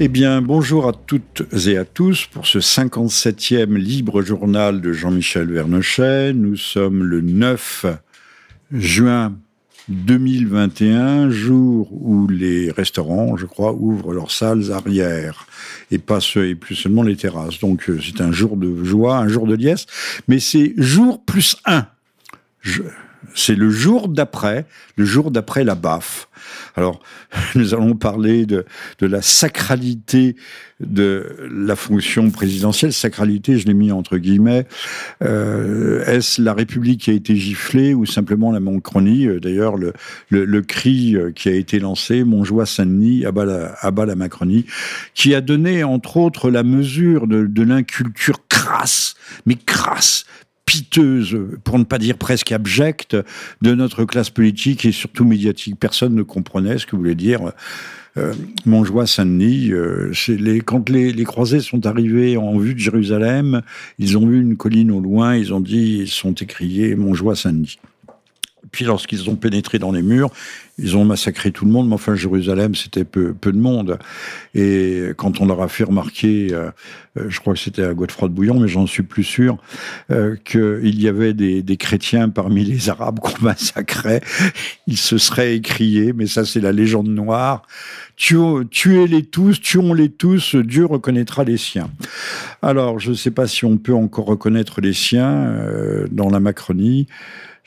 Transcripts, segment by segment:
Eh bien, bonjour à toutes et à tous pour ce 57e libre journal de Jean-Michel Vernochet. Nous sommes le 9 juin 2021, jour où les restaurants, je crois, ouvrent leurs salles arrière et pas et plus seulement les terrasses. Donc euh, c'est un jour de joie, un jour de liesse, mais c'est jour plus un. C'est le jour d'après, le jour d'après la baffe. Alors, nous allons parler de, de, la sacralité de la fonction présidentielle. Sacralité, je l'ai mis entre guillemets. Euh, Est-ce la République qui a été giflée ou simplement la Macronie? D'ailleurs, le, le, cri euh, qui a été lancé, Montjoie Saint-Denis, abat la, abat la Macronie, qui a donné, entre autres, la mesure de, de l'inculture crasse, mais crasse, piteuse, pour ne pas dire presque abjecte, de notre classe politique et surtout médiatique. Personne ne comprenait ce que voulait dire euh, Montjoie Saint-Denis. Euh, les, quand les, les, croisés sont arrivés en vue de Jérusalem, ils ont vu une colline au loin, ils ont dit, ils sont écriés Montjoie Saint-Denis. Lorsqu'ils ont pénétré dans les murs, ils ont massacré tout le monde, mais enfin Jérusalem, c'était peu, de monde. Et quand on leur a fait remarquer, euh, euh je crois que c'était à Godefroy de Bouillon, mais j'en suis plus sûr, euh, qu'il y avait des, chrétiens parmi les Arabes qu'on massacrait, ils se seraient écriés, mais ça c'est la légende noire, tuez-les tous, tuons-les tous, Dieu reconnaîtra les siens. Alors, je ne sais pas si on peut encore reconnaître les siens dans la Macronie.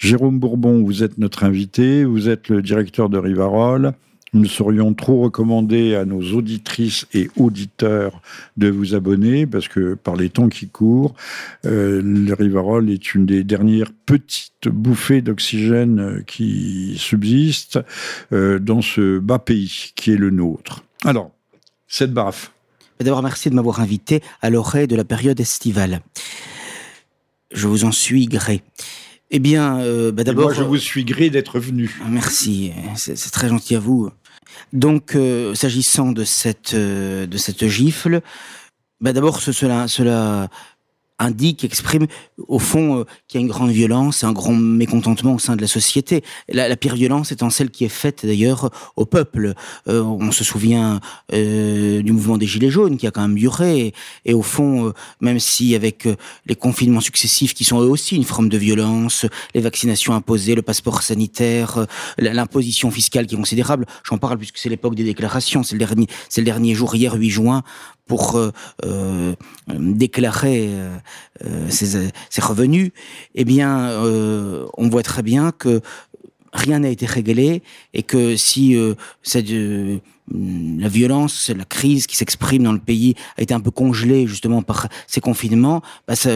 Jérôme Bourbon, vous êtes notre invité, vous êtes le directeur de Rivarol. Nous serions trop recommandés à nos auditrices et auditeurs de vous abonner parce que par les temps qui courent, euh, le Rivarol est une des dernières petites bouffées d'oxygène qui subsistent euh, dans ce bas pays qui est le nôtre. Alors, cette baffe. D'abord, merci de m'avoir invité à l'oreille de la période estivale. Je vous en suis gré. Eh bien, euh, bah d'abord. Moi, je vous suis gré d'être venu. Merci, c'est très gentil à vous. Donc, euh, s'agissant de cette euh, de cette gifle, bah d'abord, cela cela indique, exprime au fond euh, qu'il y a une grande violence, un grand mécontentement au sein de la société. La, pire violence étant celle qui est faite d'ailleurs au peuple. Euh, on se souvient euh, du mouvement des Gilets jaunes qui a quand même duré. Et, et au fond, même si avec les confinements successifs qui sont eux aussi une forme de violence, les vaccinations imposées, le passeport sanitaire, l'imposition fiscale qui est considérable, j'en parle puisque c'est l'époque des déclarations, c'est le dernier, c'est le dernier jour hier 8 juin pour euh, euh, déclarer euh, ses, ses, revenus, eh bien, on voit très bien que rien n'a été réglé et que si cette la violence, la crise qui s'exprime dans le pays a été un peu congelée justement par ces confinements, bah ça,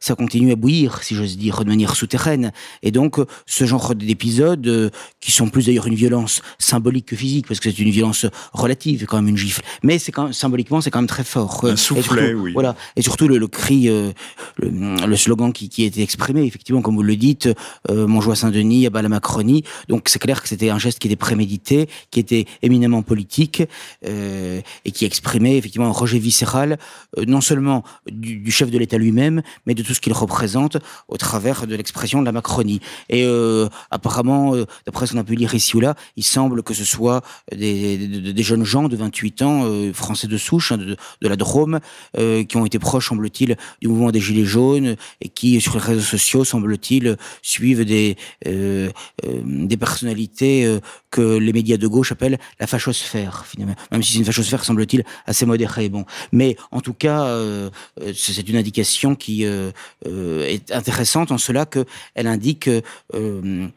ça continue à bouillir, si j'ose dire, de manière souterraine. Et donc, ce genre d'épisodes, euh, qui sont plus d'ailleurs une violence symbolique que physique, parce que c'est une violence relative, quand même une gifle, mais c'est quand même, symboliquement, c'est quand même très fort. Un soufflet, surtout, oui. Voilà. Et surtout le, le cri, euh, le, le, slogan qui, qui a été exprimé, effectivement, comme vous le dites, euh, Montjoie Saint-Denis, à la Macronie. Donc, c'est clair que c'était un geste qui était prémédité, qui était éminemment politique euh, et qui exprimait effectivement un rejet viscéral, euh, non seulement du, chef de l'État lui-même, mais de tout ce qu'il représente au travers de l'expression de la Macronie. Et euh, apparemment, d'après ce qu'on a pu lire ici ou là, il semble que ce soit des, jeunes gens de 28 ans, français de souche, hein, de, la Drôme, qui ont été proches, semble-t-il, du mouvement des Gilets jaunes et qui, sur les réseaux sociaux, semble-t-il, suivent des, des personnalités que les médias de gauche appellent la fachosphère, finalement. Même si c'est une fachosphère, semble-t-il, assez modérée. Bon. Mais en tout cas, euh, c'est une indication qui euh, est intéressante en cela qu'elle indique euh,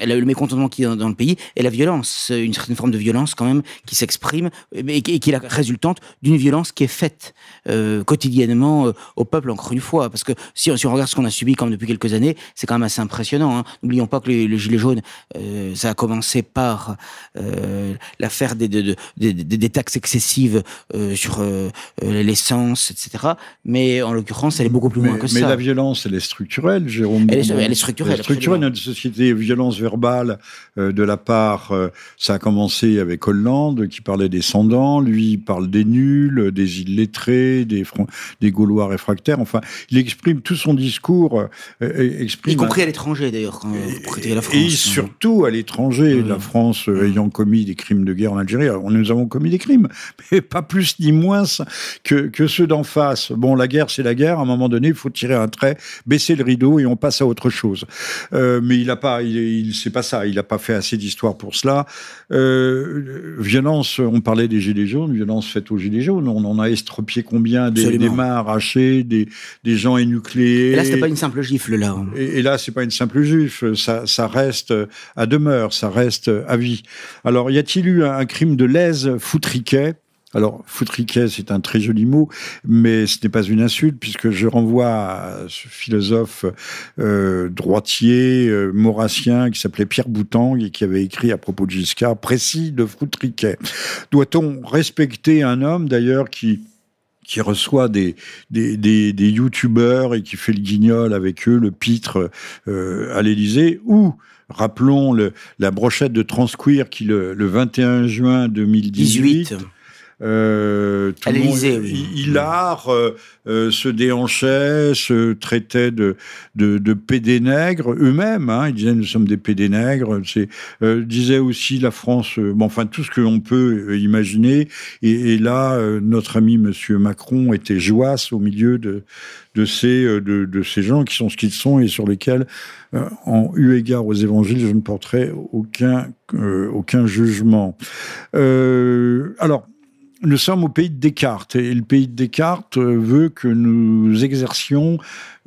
le mécontentement qui est dans le pays et la violence, une certaine forme de violence quand même qui s'exprime et qui est la résultante d'une violence qui est faite euh, quotidiennement euh, au peuple, encore une fois. Parce que si, si on regarde ce qu'on a subi comme depuis quelques années, c'est quand même assez impressionnant. Hein. N'oublions pas que les, les Gilets jaunes, euh, ça a commencé par euh, l'affaire des, des, des, des, taxes excessives sur l'essence, etc. Mais en l'occurrence, elle est beaucoup plus mais, loin que mais ça. Mais la violence, elle est structurelle, Jérôme. Elle est, elle est structurelle. Elle est structurelle. Notre société violente violence verbale de la part. ça a commencé avec Hollande qui parlait des sans lui il parle des nuls, des illettrés, des des Gaulois réfractaires. Enfin, il exprime tout son discours. exprime y compris à l'étranger d'ailleurs quand et, la France. Et surtout à l'étranger, la France ayant commis des crimes de guerre en Algérie. Alors, nous avons commis des crimes, mais pas plus ni moins que, que ceux d'en face. Bon, la guerre, c'est la guerre. À un moment donné, il faut tirer un trait, baisser le rideau et on passe à autre chose. Euh, mais il n'a pas, il, il c'est pas ça. Il n'a pas fait assez d'histoire pour cela. Euh, violence, on parlait des gilets jaunes, violence faite aux gilets jaunes. On en a estropié combien des, des mains arrachées, des, des gens énucléés. Et là, c'était pas une simple gifle là. Et, et là, c'est pas une simple gifle. Ça, ça reste à demeure, ça reste à vie. Alors, y a-t-il eu un crime de lèse foutriquet? Alors, foutriquet, c'est un très joli mot, mais ce n'est pas une insulte, puisque je renvoie à ce philosophe euh, droitier, euh, maurassien, qui s'appelait Pierre Boutang, et qui avait écrit à propos de Giscard, précis de foutriquet. Doit-on respecter un homme, d'ailleurs, qui qui reçoit des, des, youtubeurs et qui fait le guignol avec eux, le pitre euh, à l'Élysée, ou rappelons la brochette de Transqueer qui le 21 juin 2018 euh, tout le monde, Hilar euh, euh, se déhanchait, se traitait de, de, eux-mêmes. Hein, ils disaient nous sommes des pédés-nègres. C'est euh, disait aussi la France. Bon, enfin tout ce que l'on peut imaginer. Et, et là, notre ami Monsieur Macron était joasse au milieu de de ces de, de, ces gens qui sont ce qu'ils sont et sur lesquels, en eu égard aux évangiles, je ne porterai aucun aucun jugement. alors nous sommes au pays de Descartes et le pays de Descartes veut que nous exercions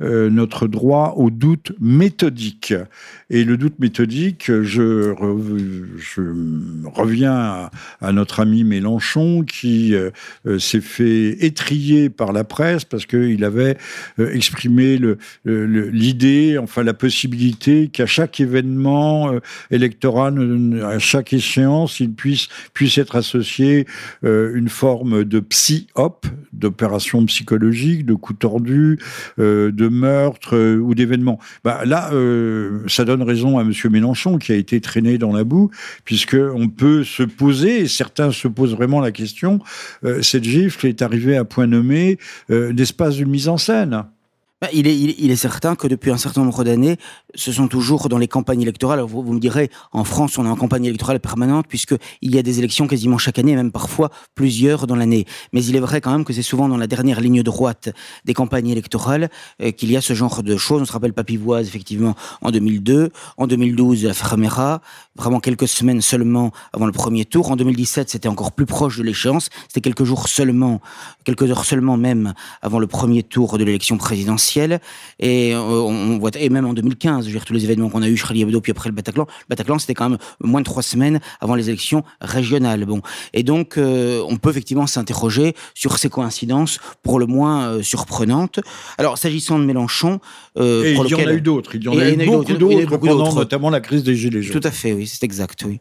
euh, notre droit au doute méthodique. Et le doute méthodique, je, reviens à, notre ami Mélenchon qui euh, euh, s'est fait étrier par la presse parce qu'il avait exprimé l'idée, enfin la possibilité qu'à chaque événement électoral, à chaque échéance, il puisse, puisse être associé une forme de psy-op, d'opération psychologique, de coup tordu, de meurtres euh, ou d'événements. Bah, là, euh, ça donne raison à M. Mélenchon qui a été traîné dans la boue, puisqu'on peut se poser, et certains se posent vraiment la question, euh, cette gifle est arrivée à point nommé d'espace de mise en scène? Bah, il, est, il, est, certain que depuis un certain nombre d'années, ce sont toujours dans les campagnes électorales. vous, me direz, en France, on est en campagne électorale permanente puisqu'il y a des élections quasiment chaque année, même parfois plusieurs dans l'année. Mais il est vrai quand même que c'est souvent dans la dernière ligne droite des campagnes électorales euh, qu'il y a ce genre de choses. On se rappelle Papivoise, effectivement, en 2002. En 2012, la Fermera, vraiment quelques semaines seulement avant le premier tour. En 2017, c'était encore plus proche de l'échéance. C'était quelques jours seulement, quelques heures seulement même avant le premier tour de l'élection présidentielle. Et euh, on voit, et même en 2015, je veux dire, tous les événements qu'on a eu, Charlie Hebdo, puis après le Bataclan, le Bataclan, c'était quand même moins de trois semaines avant les élections régionales. Bon. Et donc, euh, on peut effectivement s'interroger sur ces coïncidences pour le moins euh, surprenantes. Alors, s'agissant de Mélenchon, et il y en a eu d'autres. Il y en a, eu beaucoup d'autres notamment la crise des Gilets jaunes. Tout à fait, oui, c'est exact, oui.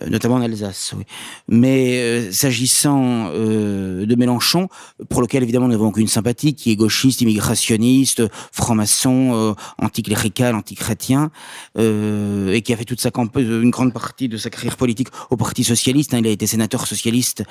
Euh, notamment en Alsace. Oui. Mais euh, s'agissant euh, de Mélenchon, pour lequel évidemment nous n'avons aucune sympathie, qui est gauchiste, immigrationniste, franc-maçon, anticlérical, antichrétien, et qui a fait toute sa une grande partie de sa carrière politique au Parti socialiste. Hein, il a été sénateur socialiste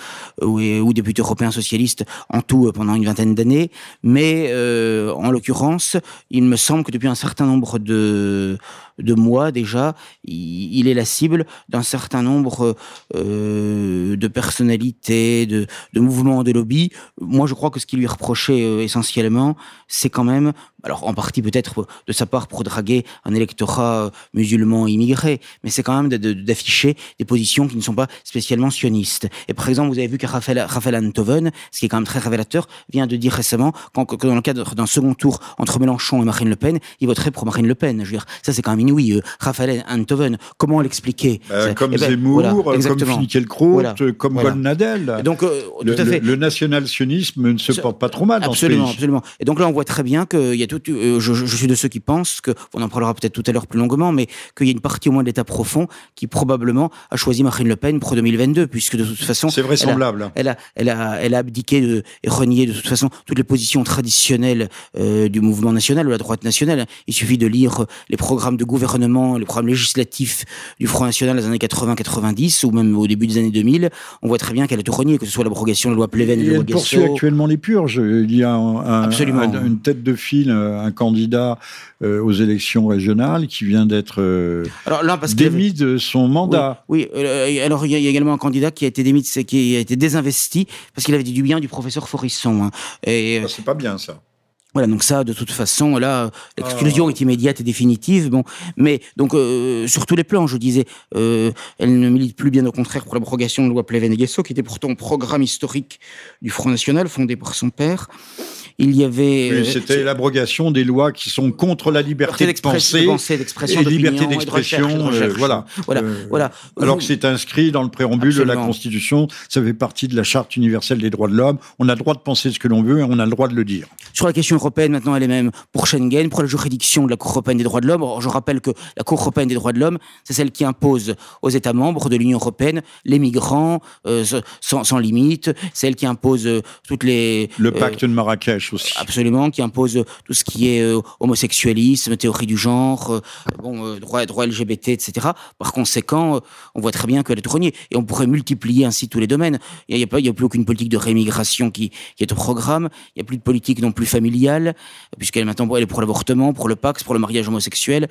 ou, député européen socialiste en tout pendant une vingtaine d'années. Mais en l'occurrence, il me semble que depuis un certain nombre de de mois déjà, il, est la cible d'un certain nombre euh, de personnalités, de, de, mouvements, de lobbies. Moi, je crois que ce qui lui reproché euh, essentiellement, c'est quand même, alors en partie peut-être de sa part pour draguer un électorat euh, musulman immigré, mais c'est quand même d'afficher des positions qui ne sont pas spécialement sionistes. Et par exemple, vous avez vu que Raphaël, Raphaël Antoven, ce qui est quand même très révélateur, vient de dire récemment que dans le cadre d'un second tour entre Mélenchon et Marine Le Pen, il voterait pour Marine Le Pen. Je veux dire, ça c'est quand même oui, euh, Raphaël Antoven, comment l'expliquer? Euh, Comme eh ben, Zemmour, comme Finkielkraut, comme voilà. Goldnadel. donc, euh, le, national-sionisme ne se porte pas trop mal absolument, dans ce Absolument, Et donc là, on voit très bien qu'il y a tout, je, je, suis de ceux qui pensent que, on en parlera peut-être tout à l'heure plus longuement, mais qu'il y a une partie au moins de l'État profond qui probablement a choisi Marine Le Pen pour 2022, puisque de toute façon, c'est vraisemblable. Elle a, elle a, elle a, abdiqué de, et renié de toute façon toutes les positions traditionnelles euh, du mouvement national, de la droite nationale. Il suffit de lire les programmes de gouvernement, les programmes législatifs du Front National des années 80-90 ou même au début des années 2000. On voit très bien qu'elle a tout renié, que ce soit l'abrogation de la loi Pleven, et elle poursuit actuellement les purges. Il y a un, une tête de file, un candidat euh, aux élections régionales qui vient d'être euh, démis de son mandat. Oui, euh, alors il y, a également un candidat qui a été démis, qui a été désinvesti parce qu'il avait dit du bien du professeur Forisson. Hein. Et, ah, c'est pas bien ça. Voilà, donc ça, de toute façon, là, l'exclusion ah. est immédiate et définitive. Bon, mais donc sur tous les plans, je disais, elle ne milite plus, bien au contraire, pour l'abrogation de la loi Pleven-Guesso, qui était pourtant un programme historique du Front National fondé par son père il y avait. Euh, c'était l'abrogation des lois qui sont contre la liberté de penser, d'expression, et liberté d'expression. Euh, voilà. Voilà. Euh, voilà. Alors que c'est inscrit dans le préambule de la Constitution, ça fait partie de la Charte universelle des droits de l'homme. On a le droit de penser ce que l'on veut et on a le droit de le dire. Sur la question européenne, maintenant, elle est même pour Schengen, pour la juridiction de la Cour européenne des droits de l'homme. Je rappelle que la Cour européenne des droits de l'homme, c'est celle qui impose aux États membres de l'Union européenne les migrants sans, sans, limite, celle qui impose toutes les. Le pacte de Marrakech Absolument, qui impose tout ce qui est euh, homosexualisme, théorie du genre, euh, bon, euh, droit, droit LGBT, etc. Par conséquent, on voit très bien qu'elle est reniée. Et on pourrait multiplier ainsi tous les domaines. Il n'y a, a, a, plus aucune politique de rémigration qui, qui est au programme. Il n'y a plus de politique non plus familiale, puisqu'elle maintenant elle est pour l'avortement, pour le Pax, pour le mariage homosexuel,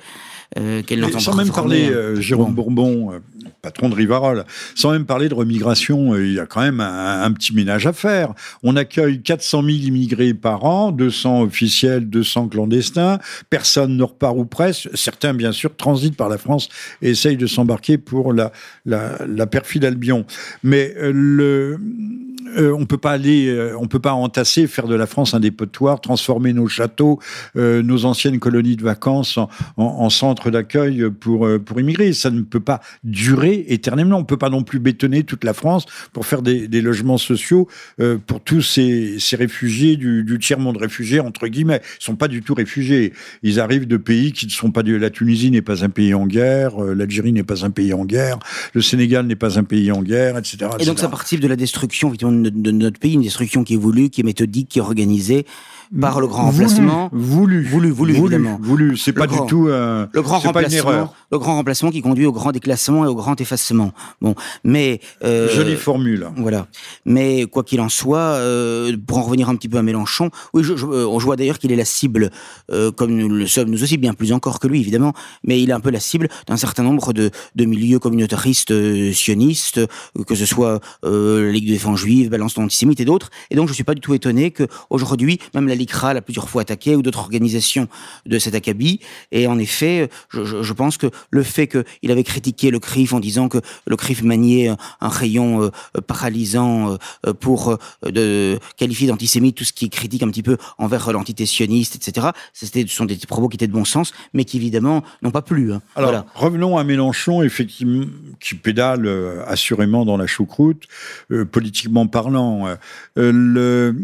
qu'elle n'entend pas. Sans même parler, Jérôme Bourbon, patron de Rivarol, sans même parler de remigration, il y a quand même un, petit ménage à faire. On accueille 400 000 immigrés par an, 200 officiels, 200 clandestins. Personne ne repart ou presque. Certains, bien sûr, transitent par la France et essayent de s'embarquer pour la, la, perfide Albion. Mais euh, le, euh, on peut pas aller, euh, on peut pas entasser, faire de la France un dépotoir, transformer nos châteaux, nos anciennes colonies de vacances en, en, centre d'accueil pour pour immigrer. Ça ne peut pas durer éternellement. On peut pas non plus bétonner toute la France pour faire des, des logements sociaux pour tous ces, ces réfugiés du, du tiers-monde réfugiés, entre guillemets. Ils sont pas du tout réfugiés. Ils arrivent de pays qui ne sont pas... La Tunisie n'est pas un pays en guerre, euh, l'Algérie n'est pas un pays en guerre, le Sénégal n'est pas un pays en guerre, etc. Et donc ça participe de la destruction de, de notre pays, une destruction qui est voulue, qui est méthodique, qui est organisée par le grand remplacement. Voulu, voulu, voulu, évidemment. Voulu, c'est pas du tout euh, le grand remplacement. Le grand remplacement qui conduit au grand déclassement et au grand effacement. Bon, mais euh, jolie formule. Voilà. Mais quoi qu'il en soit, euh, pour en revenir un petit peu à Mélenchon, oui, je, je, euh, on voit d'ailleurs qu'il est la cible, euh, comme nous le sommes nous aussi, bien plus encore que lui évidemment, mais il est un peu la cible d'un certain nombre de, de milieux communautaristes sionistes, que ce soit la Ligue de défense juive, Balance antisémite et d'autres. Et donc je suis pas du tout étonné que aujourd'hui, même la l'ICRA l'a plusieurs fois attaqué, ou d'autres organisations de cet acabit. Et en effet, je, je pense que le fait qu'il avait critiqué le CRIF en disant que le CRIF maniait un rayon euh, paralysant euh, pour euh, de, qualifier d'antisémite tout ce qui est critique un petit peu envers l'entité sioniste, etc. C'était, ce sont des propos qui étaient de bon sens, mais qui évidemment n'ont pas plu. Hein. Alors, revenons à Mélenchon, effectivement, qui pédale assurément dans la choucroute, politiquement parlant. le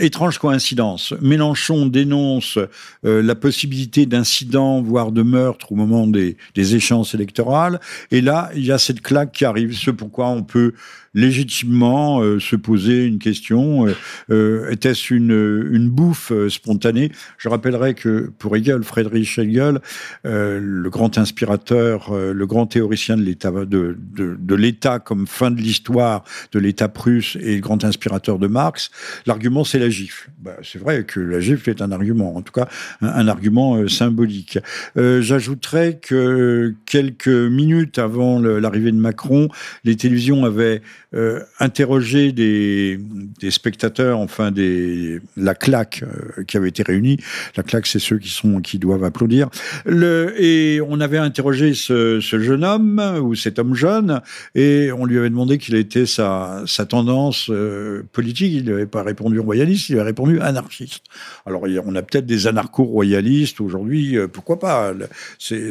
étrange coïncidence. Mélenchon dénonce euh, la possibilité d'incidents, voire de meurtres au moment des, des échéances électorales. Et là, il y a cette claque qui arrive, ce pourquoi on peut légitimement euh, se poser une question euh, était-ce une, bouffe spontanée? Je rappellerai que pour Hegel, Friedrich Hegel, le grand inspirateur, le grand théoricien de l'État comme fin de l'histoire de l'État prusse et le grand inspirateur de Marx, l'argument c'est la gifle. Bah, c'est vrai que la gifle est un argument, en tout cas un, argument symbolique. J'ajouterais que quelques minutes avant l'arrivée de Macron, les télévisions avaient euh, interroger des, spectateurs, enfin des la claque euh, qui avait été réunie. La claque, c'est ceux qui sont qui doivent applaudir. Et on avait interrogé ce, jeune homme ou cet homme jeune, et on lui avait demandé quelle était sa, tendance euh, politique. Il n'avait pas répondu. On voyait il avait répondu anarchiste. Alors, on a peut-être des anarcho-royalistes aujourd'hui, euh, pourquoi pas C'est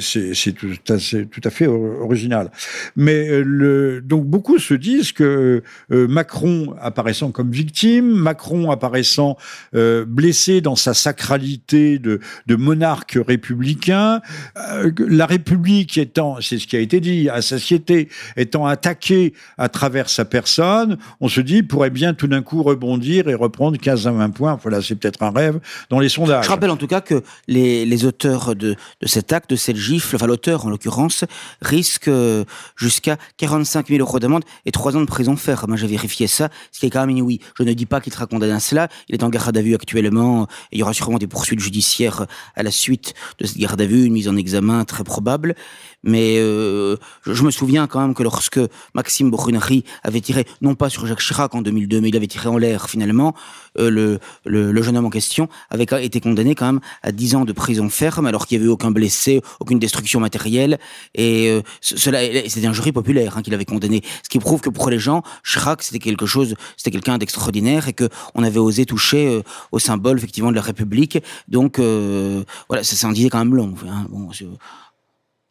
tout, à fait original. Mais euh, donc, beaucoup se disent que Macron apparaissant comme victime, Macron apparaissant blessé dans sa sacralité de, de monarque républicain, la République étant, c'est ce qui a été dit, à satiété, étant attaquée à travers sa personne, on se dit, pourrait bien tout d'un coup rebondir et reprendre 15 à 20 points. Voilà, c'est peut-être un rêve dans les sondages. Je rappelle en tout cas que les, auteurs de, de, cet acte, de cette gifle, enfin l'auteur en l'occurrence, risquent euh, jusqu'à 45 000 euros d'amende et 3 ans de prison ferme. J'ai vérifié ça, ce qui est quand même une oui. Je ne dis pas qu'il sera condamné à cela. Il est en garde à vue actuellement. Et il y aura sûrement des poursuites judiciaires à la suite de cette garde à vue, une mise en examen très probable. Mais euh, je, me souviens quand même que lorsque Maxime Brunnery avait tiré, non pas sur Jacques Chirac en 2002, mais il avait tiré en l'air finalement, euh, le, le, jeune homme en question avait été condamné quand même à 10 ans de prison ferme, alors qu'il n'y avait eu aucun blessé, aucune destruction matérielle. Et euh, c'était un jury populaire hein, qui l'avait condamné. Ce qui prouve que pour les gens, Chirac, c'était quelque chose, c'était quelqu'un d'extraordinaire et que on avait osé toucher au symbole effectivement de la République. Donc voilà, ça s'en disait quand même long. Hein.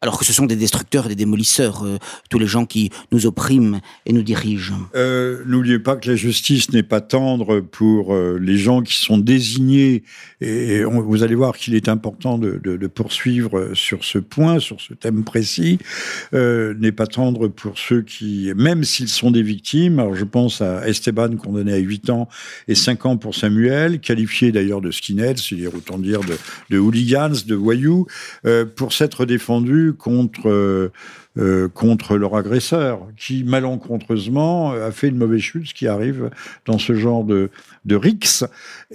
Alors que ce sont des destructeurs et des démolisseurs, euh, tous les gens qui nous oppriment et nous dirigent. Euh, N'oubliez pas que la justice n'est pas tendre pour euh, les gens qui sont désignés, et vous allez voir qu'il est important de, poursuivre sur ce point, sur ce thème précis, n'est pas tendre pour ceux qui, même s'ils sont des victimes, alors je pense à Esteban condamné à 8 ans et 5 ans pour Samuel, qualifié d'ailleurs de skinhead, c'est-à-dire autant dire de, de hooligans, de voyous, pour s'être défendu contre euh, euh, contre leur agresseur, qui malencontreusement a fait une mauvaise chute, ce qui arrive dans ce genre de, de rix,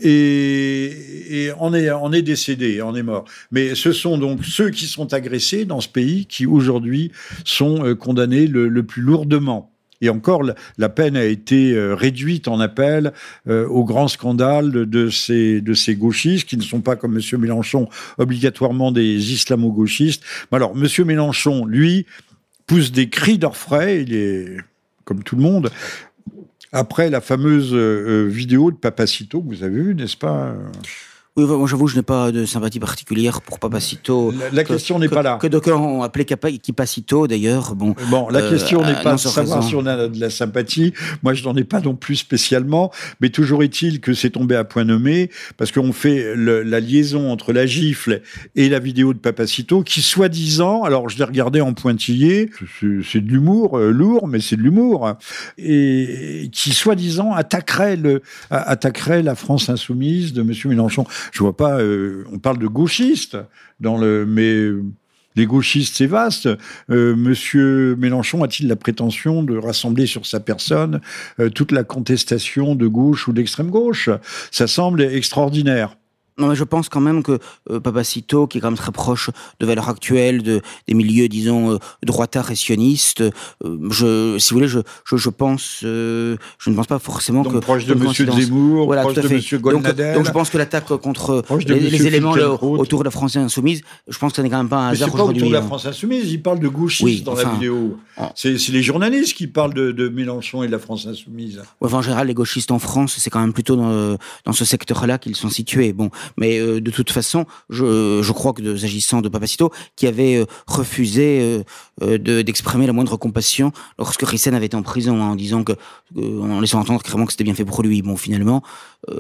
et, et on, est, on est décédé, on est mort. Mais ce sont donc ceux qui sont agressés dans ce pays qui aujourd'hui sont euh, condamnés le plus lourdement. Et encore, la peine a été euh, réduite en appel euh, au grand scandale de ces, de ces gauchistes, qui ne sont pas, comme M. Mélenchon, obligatoirement des islamo-gauchistes. Alors, M. Mélenchon, lui, pousse des cris d'orfraie, il comme tout le monde, après la fameuse euh, vidéo de Papacito que vous avez vue, n'est-ce pas? Oui, moi j'avoue, je n'ai pas de sympathie particulière pour Papacito. La, question n'est pas là. Que d'aucuns ont appelé Kipacito d'ailleurs. Bon, bon la question n'est pas de savoir si on a de la sympathie. Moi, je n'en ai pas non plus spécialement. Mais toujours est-il que c'est tombé à point nommé parce qu'on fait la liaison entre la gifle et la vidéo de Papacito qui, soi-disant, alors je l'ai regardé en pointillé, c'est de l'humour, euh, lourd, mais c'est de l'humour, et qui, soi-disant, attaquerait, le, attaquerait la France insoumise de M. Mélenchon. Je vois pas. Euh, on parle de gauchistes dans mais les gauchistes, c'est vaste. Euh, Monsieur Mélenchon a-t-il la prétention de rassembler sur sa personne euh, toute la contestation de gauche ou d'extrême gauche? Ça semble extraordinaire. Non, mais je pense quand même que euh, Papacito, qui est quand même très proche de valeurs actuelles, de, des milieux, disons, euh, droitards et sionistes, euh, je, si vous voulez, je, je, je pense, euh, je ne pense pas forcément donc, que... proche de M. Zemmour, voilà, proche tout à de. M. Donc, donc, je pense que l'attaque contre les, les éléments autour de la France insoumise, je pense que ce n'est quand même pas un hasard pas autour de la hein. France insoumise, il parle de gauchistes oui, dans enfin, la vidéo. Ah. C'est les journalistes qui parlent de, de, Mélenchon et de la France insoumise. Ouais, enfin, en général, les gauchistes en France, c'est quand même plutôt dans, dans ce secteur-là qu'ils sont situés. Bon, mais de toute façon, je, crois que s'agissant de Papacito, qui avait euh, refusé euh, euh, d'exprimer la moindre compassion lorsque Rissen avait été en prison, hein, en disant que, en laissant entendre clairement que c'était bien fait pour lui. Bon, finalement,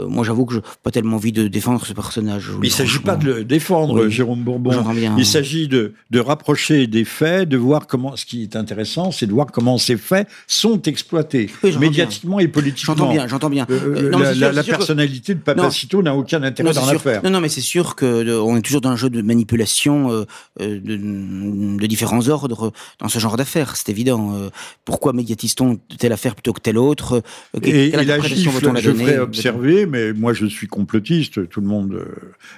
moi j'avoue que je pas tellement envie de défendre ce personnage. Mais il s'agit pas de le défendre, Jérôme Bourbon. il s'agit de, de rapprocher des faits, de voir comment. Ce qui est intéressant, c'est de voir comment ces faits sont exploités médiatiquement et politiquement. J'entends bien, j'entends bien. non, la, sûr, la personnalité que... de Papacito n'a aucun intérêt dans l'affaire. Non, non, mais c'est sûr que on est toujours dans un jeu de manipulation euh, euh, de, de, différents ordres dans ce genre d'affaires, c'est évident. Euh, pourquoi médiatise-t-on telle affaire plutôt que telle autre? Et, et la gifle, je ferai observer, mais moi je suis complotiste, tout le monde,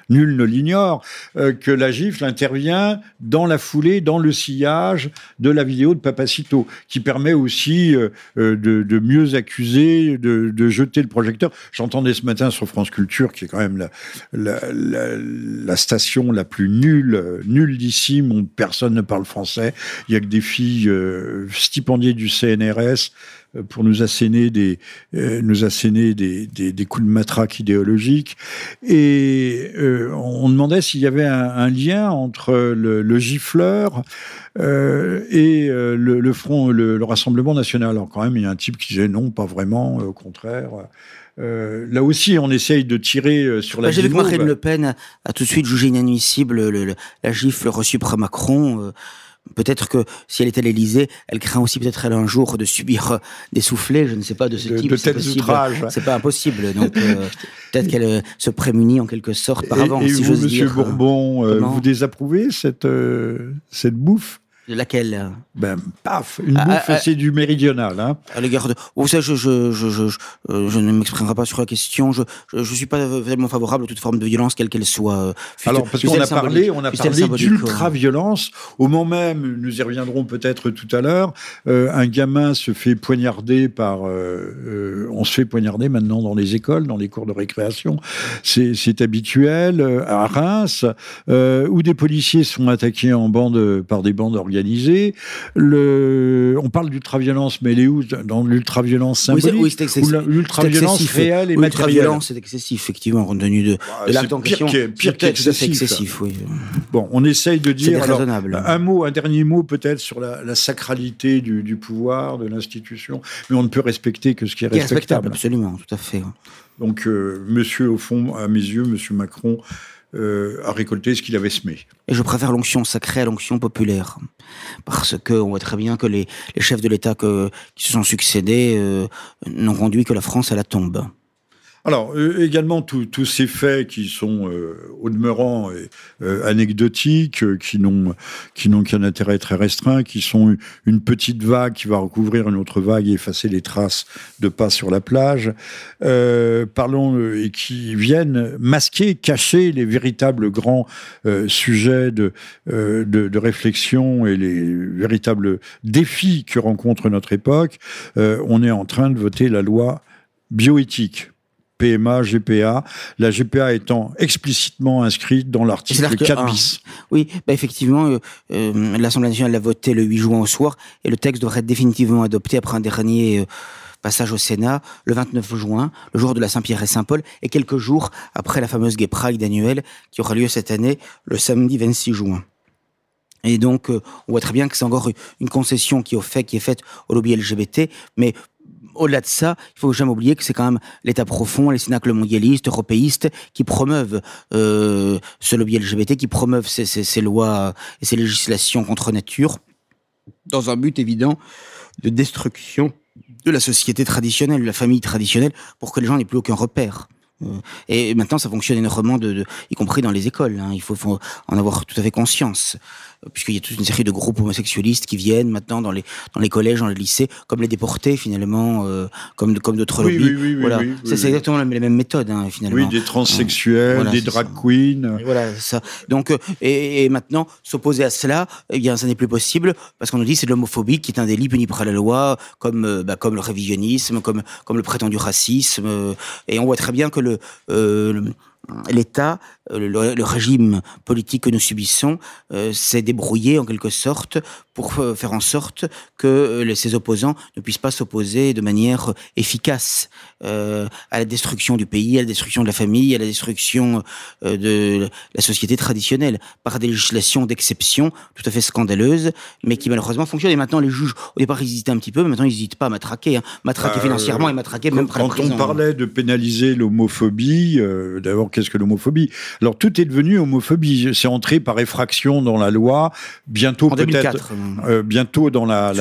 nul ne l'ignore, que la gifle intervient dans la foulée, dans le sillage de la vidéo de Papacito, qui permet aussi de, de, mieux accuser, de, jeter le projecteur. J'entendais ce matin sur France Culture, qui est quand même la, la, station la plus nulle, nulle d'ici, personne ne parle français. Il y a que des filles euh, stipendiées du CNRS pour nous asséner des, nous asséner des, des, coups de matraque idéologiques. Et on demandait s'il y avait un, lien entre le, le gifleur et le, le, front, le, Rassemblement national. Alors quand même, il y a un type qui disait non, pas vraiment, au contraire. Euh, là aussi, on essaye de tirer euh, sur la. J'ai vu que Marine Le Pen a, tout de suite jugé inadmissible le, la gifle reçue par Macron. Euh, peut-être que si elle est à l'Élysée, elle craint aussi peut-être elle un jour de subir des soufflets, je ne sais pas de ce type. De tels outrages. C'est pas impossible. Donc peut-être qu'elle se prémunit en quelque sorte par avance. Et, vous, Monsieur Bourbon, vous désapprouvez cette cette bouffe? Laquelle Ben, paf, une ah, bouffe, ah, c'est du méridional. Hein. À l'égard de... Vous savez, je, je, je, je, euh, je ne m'exprimerai pas sur la question. Je ne suis pas vraiment favorable à toute forme de violence, quelle qu'elle soit. Euh, Alors, parce qu'on a parlé, on a parlé d'ultra-violence. Au moment même, nous y reviendrons peut-être tout à l'heure, euh, un gamin se fait poignarder par... on se fait poignarder maintenant dans les écoles, dans les cours de récréation. C'est habituel. À Reims, où des policiers sont attaqués en bande par des bandes organisées le, on parle d'ultra-violence, mais elle est où Dans l'ultra-violence symbolique oui, Ou l'ultra-violence réelle et matérielle L'ultra-violence, c'est excessif, effectivement, compte tenu de, de l'acte en question. Pire, pire qu'excessif. excessif, oui. Bon, on essaye de dire... Alors, un mot, un dernier mot peut-être sur la, la sacralité du, du, pouvoir, de l'institution, mais on ne peut respecter que ce qui est, respectable. respectable. Absolument, tout à fait. Donc, euh, monsieur, au fond, à mes yeux, monsieur Macron euh, à récolter ce qu'il avait semé. Et je préfère l'onction sacrée à l'onction populaire, parce que on voit très bien que les, chefs de l'État qui se sont succédés euh, n'ont conduit que la France à la tombe. Alors, euh, également, tous ces faits qui sont, euh, au demeurant, euh, anecdotiques, qui n'ont qu'un intérêt très restreint, qui sont une petite vague qui va recouvrir une autre vague et effacer les traces de pas sur la plage, parlons, et qui viennent masquer, cacher les véritables grands sujets de, de, de, réflexion et les véritables défis que rencontre notre époque. on est en train de voter la loi bioéthique PMA, GPA, la GPA étant explicitement inscrite dans l'article 4 bis. Oui, bah effectivement, euh, euh, l'Assemblée nationale l'a voté le 8 juin au soir et le texte devrait être définitivement adopté après un dernier euh, passage au Sénat le 29 juin, le jour de la Saint-Pierre et Saint-Paul, et quelques jours après la fameuse Gay Pride annuelle qui aura lieu cette année le samedi 26 juin. Et donc, on voit très bien que c'est encore une concession qui, au fait, qui est faite au lobby LGBT, mais au-delà de ça, il faut jamais oublier que c'est quand même l'État profond, les cénacles mondialistes, européistes, qui promeuvent euh, ce lobby LGBT, qui promeuvent ces, lois et ces législations contre nature, dans un but évident de destruction de la société traditionnelle, de la famille traditionnelle, pour que les gens n'aient plus aucun repère. Euh, et maintenant, ça fonctionne énormément, y compris dans les écoles. Hein. Il faut, en avoir tout à fait conscience puisqu'il y a toute une série de groupes homosexualistes qui viennent maintenant dans les dans les collèges, dans les lycées, comme les déportés finalement, euh, comme comme d'autres oui, lobbies. Oui, oui, voilà, c'est exactement les mêmes méthodes hein, finalement. Oui, des transsexuels, des drag queens. voilà, ça. Donc euh, et, et, maintenant s'opposer à cela, eh bien ça n'est plus possible parce qu'on nous dit c'est de l'homophobie qui est un délit puni par la loi, comme euh, bah, comme le révisionnisme, comme comme le prétendu racisme. et on voit très bien que le, le l'État, euh, le, régime politique que nous subissons, euh, s'est débrouillé en quelque sorte pour euh, faire en sorte que ses opposants ne puissent pas s'opposer de manière efficace à la destruction du pays, à la destruction de la famille, à la destruction de la société traditionnelle, par des législations d'exception tout à fait scandaleuses, mais qui malheureusement fonctionnent. Et maintenant, les juges, au départ, ils hésitaient un petit peu, mais maintenant, ils n'hésitent pas à matraquer, hein. matraquer financièrement et matraquer même Quand on parlait de pénaliser l'homophobie, d'abord, qu'est-ce que l'homophobie? Alors tout est devenu homophobie. C'est entré par effraction dans la loi, bientôt peut-être, euh, bientôt dans la,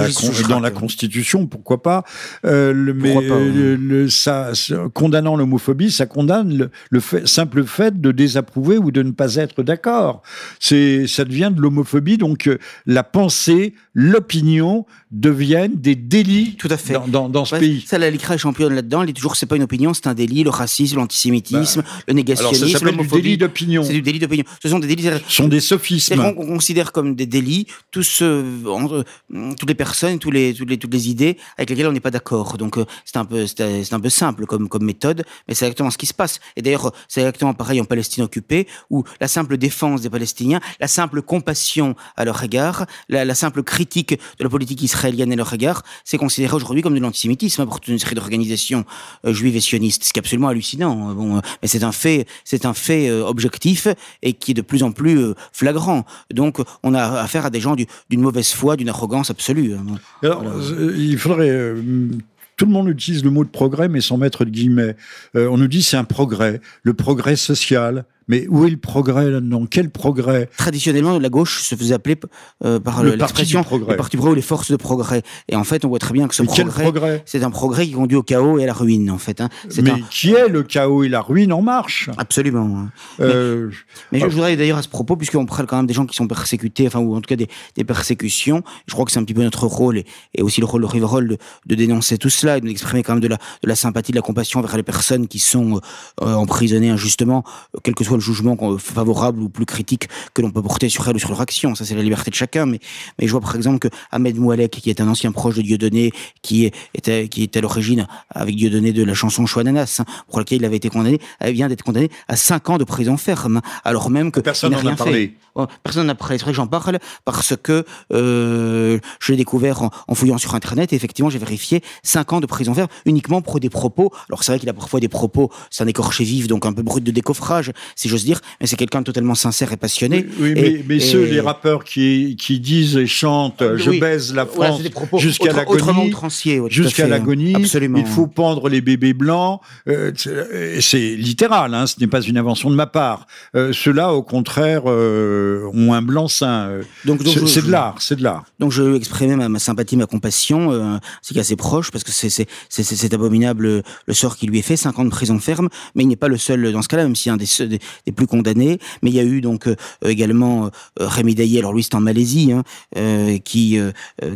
dans la Constitution, pourquoi pas. Euh, le, mais Le, ça, condamnant l'homophobie, ça condamne le, fait, simple fait de désapprouver ou de ne pas être d'accord. C'est, ça devient de l'homophobie. Donc euh, la pensée, l'opinion deviennent des délits Tout à fait. dans, dans, ce pays. Ça, la LICRA est championne là-dedans. Elle dit toujours c'est pas une opinion, c'est un délit. Le racisme, l'antisémitisme, bah, le négationnisme l'homophobie. délit d'opinion. C'est du délit d'opinion. Ce sont des délits. Ce sont des sophismes. On considère comme des délits tous, euh, toutes les personnes, tous les, toutes les, toutes les idées avec lesquelles on n'est pas d'accord. Donc c'est un peu, c'est un peu simple comme, comme méthode, mais c'est exactement ce qui se passe. Et d'ailleurs, c'est exactement pareil en Palestine occupée, où la simple défense des Palestiniens, la simple compassion à leur égard, la, la simple critique de la politique israélienne à leur égard, c'est considéré aujourd'hui comme de l'antisémitisme pour toute une série d'organisations euh, juives et sionistes, ce qui est absolument hallucinant. Hein. Bon, euh, mais c'est un fait, c'est un fait euh, objectif et qui est de plus en plus flagrant. Donc, on a affaire à des gens d'une mauvaise foi, d'une arrogance absolue. Hein. Il faudrait tout le monde utilise le mot de progrès, mais sans mettre de guillemets. on nous dit c'est un progrès, le progrès social, mais où est le progrès là-dedans? Quel progrès? Traditionnellement, la gauche se faisait appeler euh, par l'expression le parti progrès ou les forces de progrès. Et en fait, on voit très bien que ce progrès, c'est un progrès qui conduit au chaos et à la ruine, en fait. Hein. Mais qui est le chaos et la ruine en marche? Absolument. Hein. Euh, mais, je, ah. voudrais d'ailleurs à ce propos, puisqu'on parle quand même des gens qui sont persécutés, enfin, ou en tout cas des, des persécutions, je crois que c'est un petit peu notre rôle, et, aussi le rôle de Riverol de, de, dénoncer tout cela, et d'exprimer quand même de la, de la sympathie, de la compassion vers les personnes qui sont euh, emprisonnées injustement, quel que soit le jugement favorable ou plus critique que l'on peut porter sur elle ou sur leur action. Ça, c'est la liberté de chacun. Mais, mais je vois par exemple que Ahmed Moualek, qui est un ancien proche de Dieudonné, qui était, qui était à l'origine avec Dieudonné de la chanson Chouananas, hein, pour laquelle il avait été condamné, vient d'être condamné à 5 ans de prison ferme, alors même que personne n'a rien parlé. fait. Personne n'a parlé. C'est vrai que j'en parle parce que euh, je l'ai découvert en, fouillant sur Internet. Et effectivement, j'ai vérifié 5 ans de prison ferme uniquement pour des propos. Alors c'est vrai qu'il a parfois des propos, c'est un écorché vif, donc un peu brut de décoffrage, si j'ose dire, mais c'est quelqu'un totalement sincère et passionné. Oui, mais, ceux, les rappeurs qui, qui disent et chantent ah, Je baise la France jusqu'à l'agonie, jusqu'à l'agonie, il faut pendre les bébés blancs. Euh, c'est littéral, hein, ce n'est pas une invention de ma part. Euh, Ceux-là, au contraire, euh, ont un blanc-seing. donc, c'est de l'art, c'est de l'art. Donc je veux exprimer ma, sympathie, ma compassion, euh, c'est qu'à ses proches, parce que c'est abominable le sort qui lui est fait, 5 ans de prison ferme, mais il n'est pas le seul dans ce cas-là, même a un des, des, des plus condamné. Mais il y a eu donc euh, également euh, Rémi Daillé, alors lui c'est en Malaisie, hein, euh, qui,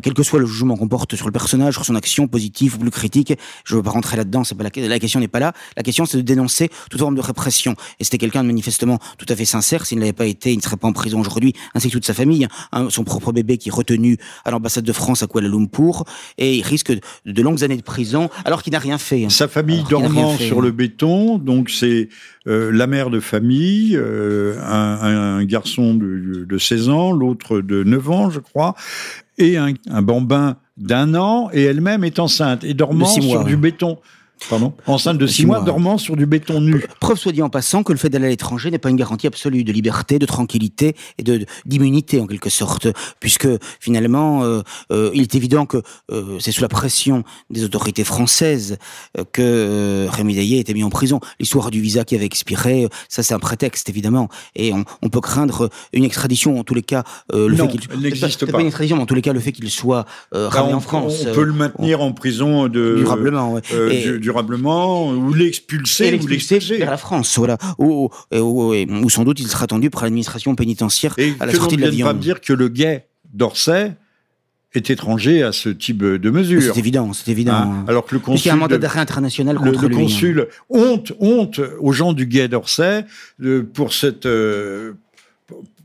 quel que soit le jugement qu'on porte sur le personnage, sur son action positive ou plus critique, je ne veux pas rentrer là-dedans, c'est pas la, la question n'est pas là. La question c'est de dénoncer toute forme de répression. Et c'était quelqu'un de manifestement tout à fait sincère. S'il n'avait pas été, il ne serait pas en prison aujourd'hui, ainsi que toute sa famille. Hein, son propre bébé qui est retenu à l'ambassade de France à Kuala Lumpur et il risque de, longues années de prison alors qu'il n'a rien fait. Hein. Sa famille dormant sur le béton, donc c'est la mère de famille, euh, un, garçon de, 16 ans, l'autre de 9 ans, je crois, et un, bambin d'un an, et elle-même est enceinte, et dormant sur du béton. Pardon Enceinte de six, mois, dormant sur du béton nu. Preuve soit dit en passant que le fait d'aller à l'étranger n'est pas une garantie absolue de liberté, de tranquillité et de d'immunité en quelque sorte, puisque finalement euh, euh, il est évident que euh, c'est sous la pression des autorités françaises que Rémi Daillé était mis en prison. L'histoire du visa qui avait expiré, ça c'est un prétexte évidemment, et on, peut craindre une extradition en tous les cas. le fait qu'il n'existe pas. une extradition, mais en tous les cas le fait qu'il soit ramené en France. On peut le maintenir en prison de durablement. Ouais. du, durablement, ou l'expulser, ou l'expulser vers la France, voilà, où, sans doute il sera attendu par l'administration pénitentiaire à la sortie de l'avion. pas me dire que le guet d'Orsay est étranger à ce type de mesures. C'est évident, c'est évident. Hein, alors que le consul, il y a un mandat d'arrêt international contre le, le hein. consul, honte, honte aux gens du guet d'Orsay pour cette euh,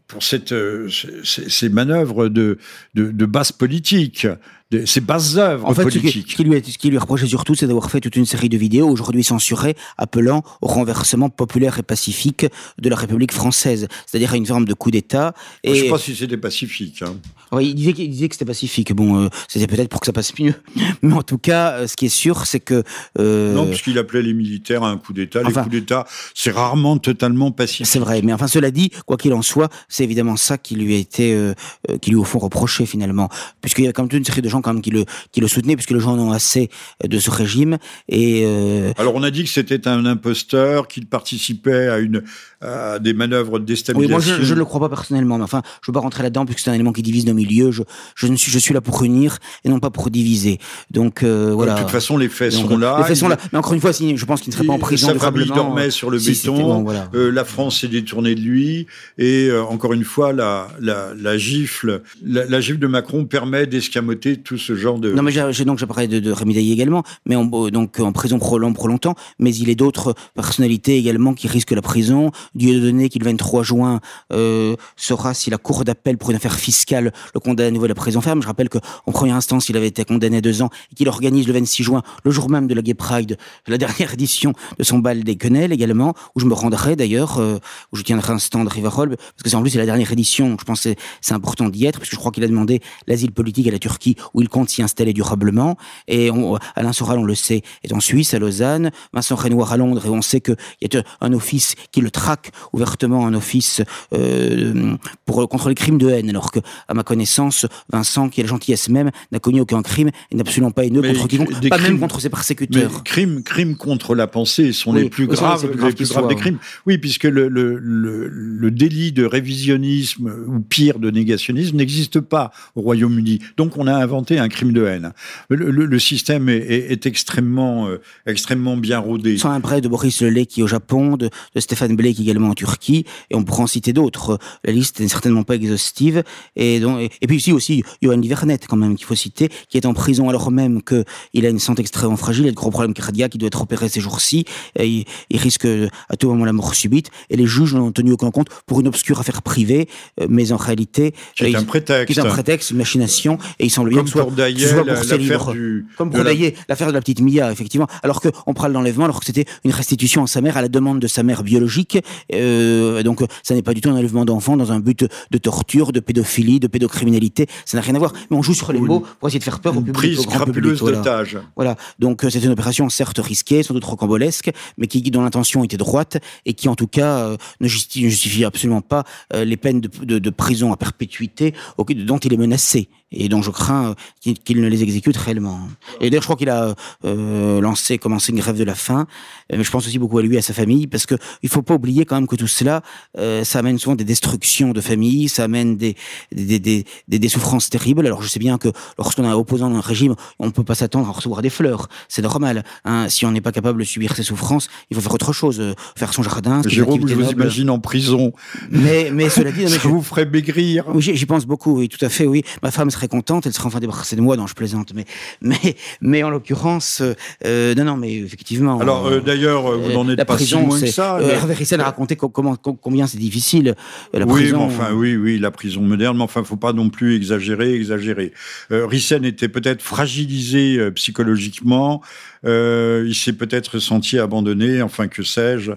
pour cette, euh, ces, manœuvres de, de, de basse politique de ses basses œuvres en fait, politiques. Ce qui, lui, ce qui lui reprochait surtout, c'est d'avoir fait toute une série de vidéos aujourd'hui censurées, appelant au renversement populaire et pacifique de la République française, c'est-à-dire à une forme de coup d'État. Et... Je ne sais pas si c'était pacifique. Hein. Oui, il disait, il disait que c'était pacifique. Bon, euh, c'était peut-être pour que ça passe mieux. Mais en tout cas, euh, ce qui est sûr, c'est que... Euh... Non, puisqu'il appelait les militaires à un coup d'État. les coups d'État, c'est rarement totalement pacifique. C'est vrai, mais enfin, cela dit, quoi qu'il en soit, c'est évidemment ça qui lui a été, euh qui lui au fond reproché finalement. Puisqu'il y a quand même toute une série de gens quand même qui le, qui le soutenaient, puisque les gens en ont assez de ce régime. Et euh... Alors on a dit que c'était un imposteur, qu'il participait à une à des manœuvres de déstabilisation. Oui, moi je, ne le crois pas personnellement, mais enfin je veux pas rentrer là-dedans puisque c'est un élément qui divise nos milieux. Je, je ne suis, je suis là pour unir et non pas pour diviser. Donc euh, voilà. De toute façon, les faits sont là. Les faits sont là. Mais encore une fois, si, je pense qu'il ne serait pas en prison. Sa famille dormait sur le béton. euh, la France s'est détournée de lui et euh, encore une fois, la, la, la gifle, la, la, gifle de Macron permet d'escamoter tout ce genre de... Non, mais j'ai donc j'ai parlé de, de Rémi également, mais en, donc en prison pour, pour longtemps, mais il est d'autres personnalités également qui risquent la prison. Dieudonné, qui le 23 juin euh, saura si la cour d'appel pour une affaire fiscale le condamne à nouveau à la prison ferme. Je rappelle qu'en première instance, il avait été condamné à deux ans et qu'il organise le 26 juin, le jour même de la Gay Pride, la dernière édition de son bal des quenelles également, où je me rendrai d'ailleurs, euh, où je tiendrai un stand Rivarol, parce que c'est en plus c'est la dernière édition, je pense que c'est important d'y être, parce que je crois qu'il a demandé l'asile politique à la Turquie, où il compte s'y installer durablement. Et on, Alain Soral, on le sait, est en Suisse, à Lausanne, Vincent Renoir à Londres, et on sait qu'il y a un office qui le traque ouvertement, un office euh, pour contre les crimes de haine, alors que, à ma connaissance, Vincent, qui est la gentillesse même, n'a connu aucun crime et n'a absolument pas haineux contre quiconque, pas même contre ses persécuteurs. crimes, crimes contre la pensée sont les plus graves, les plus graves des crimes. Oui, puisque le, le, le, le, délit de révisionnisme ou pire de négationnisme n'existe pas au Royaume-Uni. Donc on a inventé un crime de haine. Le, système est, est, extrêmement, euh, extrêmement bien rodé. Sans un prêt de Boris qui au Japon, de, de Stéphane Blake également en Turquie, et on pourra en citer d'autres. La liste n'est certainement pas exhaustive. Et, donc, et, puis ici aussi, Johan Livernet, quand même, qu'il faut citer, qui est en prison alors même qu'il a une santé extrêmement fragile, il a de gros problèmes cardiaques, il doit être opéré ces jours-ci, il, il, risque à tout moment la mort subite, et les juges n'ont tenu aucun compte pour une obscure affaire privée, euh, mais en réalité... C'est un prétexte. Qui est un prétexte, une machination, et il semble bien que soit, soit pour livres. Du, comme pour l'affaire de la petite Mia, effectivement, alors qu'on parle d'enlèvement, alors que c'était une restitution à sa mère à la demande de sa mère biologique, euh, donc ça n'est pas du tout un enlèvement d'enfant dans un but de torture, de pédophilie, de pédocriminalité, ça n'a rien à voir. Mais on joue sur les mots pour essayer de faire peur au public. Prise au grand public, d'otage. Voilà. Donc euh, c'est une opération certes risquée, sans doute rocambolesque, mais qui dont l'intention était droite et qui en tout cas euh, ne, justifie, absolument pas euh, les peines de, de, de, prison à perpétuité dont il est menacé et donc je crains euh, qu'il ne les exécute réellement. Et d'ailleurs, je crois qu'il a euh, lancé, commencé une grève de la faim, mais je pense aussi beaucoup à lui, à sa famille, parce que il faut pas oublier quand même que tout cela, euh, ça amène souvent des destructions de familles, ça amène des des, des, des, des souffrances terribles. Alors je sais bien que lorsqu'on est opposant d'un régime, on ne peut pas s'attendre à recevoir des fleurs, c'est normal. Hein. Si on n'est pas capable de subir ces souffrances, il faut faire autre chose, euh, faire son jardin. Jérôme, je vous imagine en prison. Mais mais cela dit, ça vous ferait maigrir. Oui, j'y pense beaucoup, oui, tout à fait, oui. Ma femme serait contente, elle serait enfin débarrassée de moi, non, je plaisante, mais, mais, mais en l'occurrence, euh, non, non, mais effectivement. Alors, euh, d'ailleurs, vous n'en êtes pas prison, si loin que ça. Euh, Hervé Rissen a raconté comment, combien c'est difficile, la oui, prison. enfin, oui, oui, la prison moderne, mais enfin, faut pas non plus exagérer, exagérer. Euh, Rissen était peut-être fragilisé euh, psychologiquement, euh, il s'est peut-être senti abandonné, enfin, que sais-je.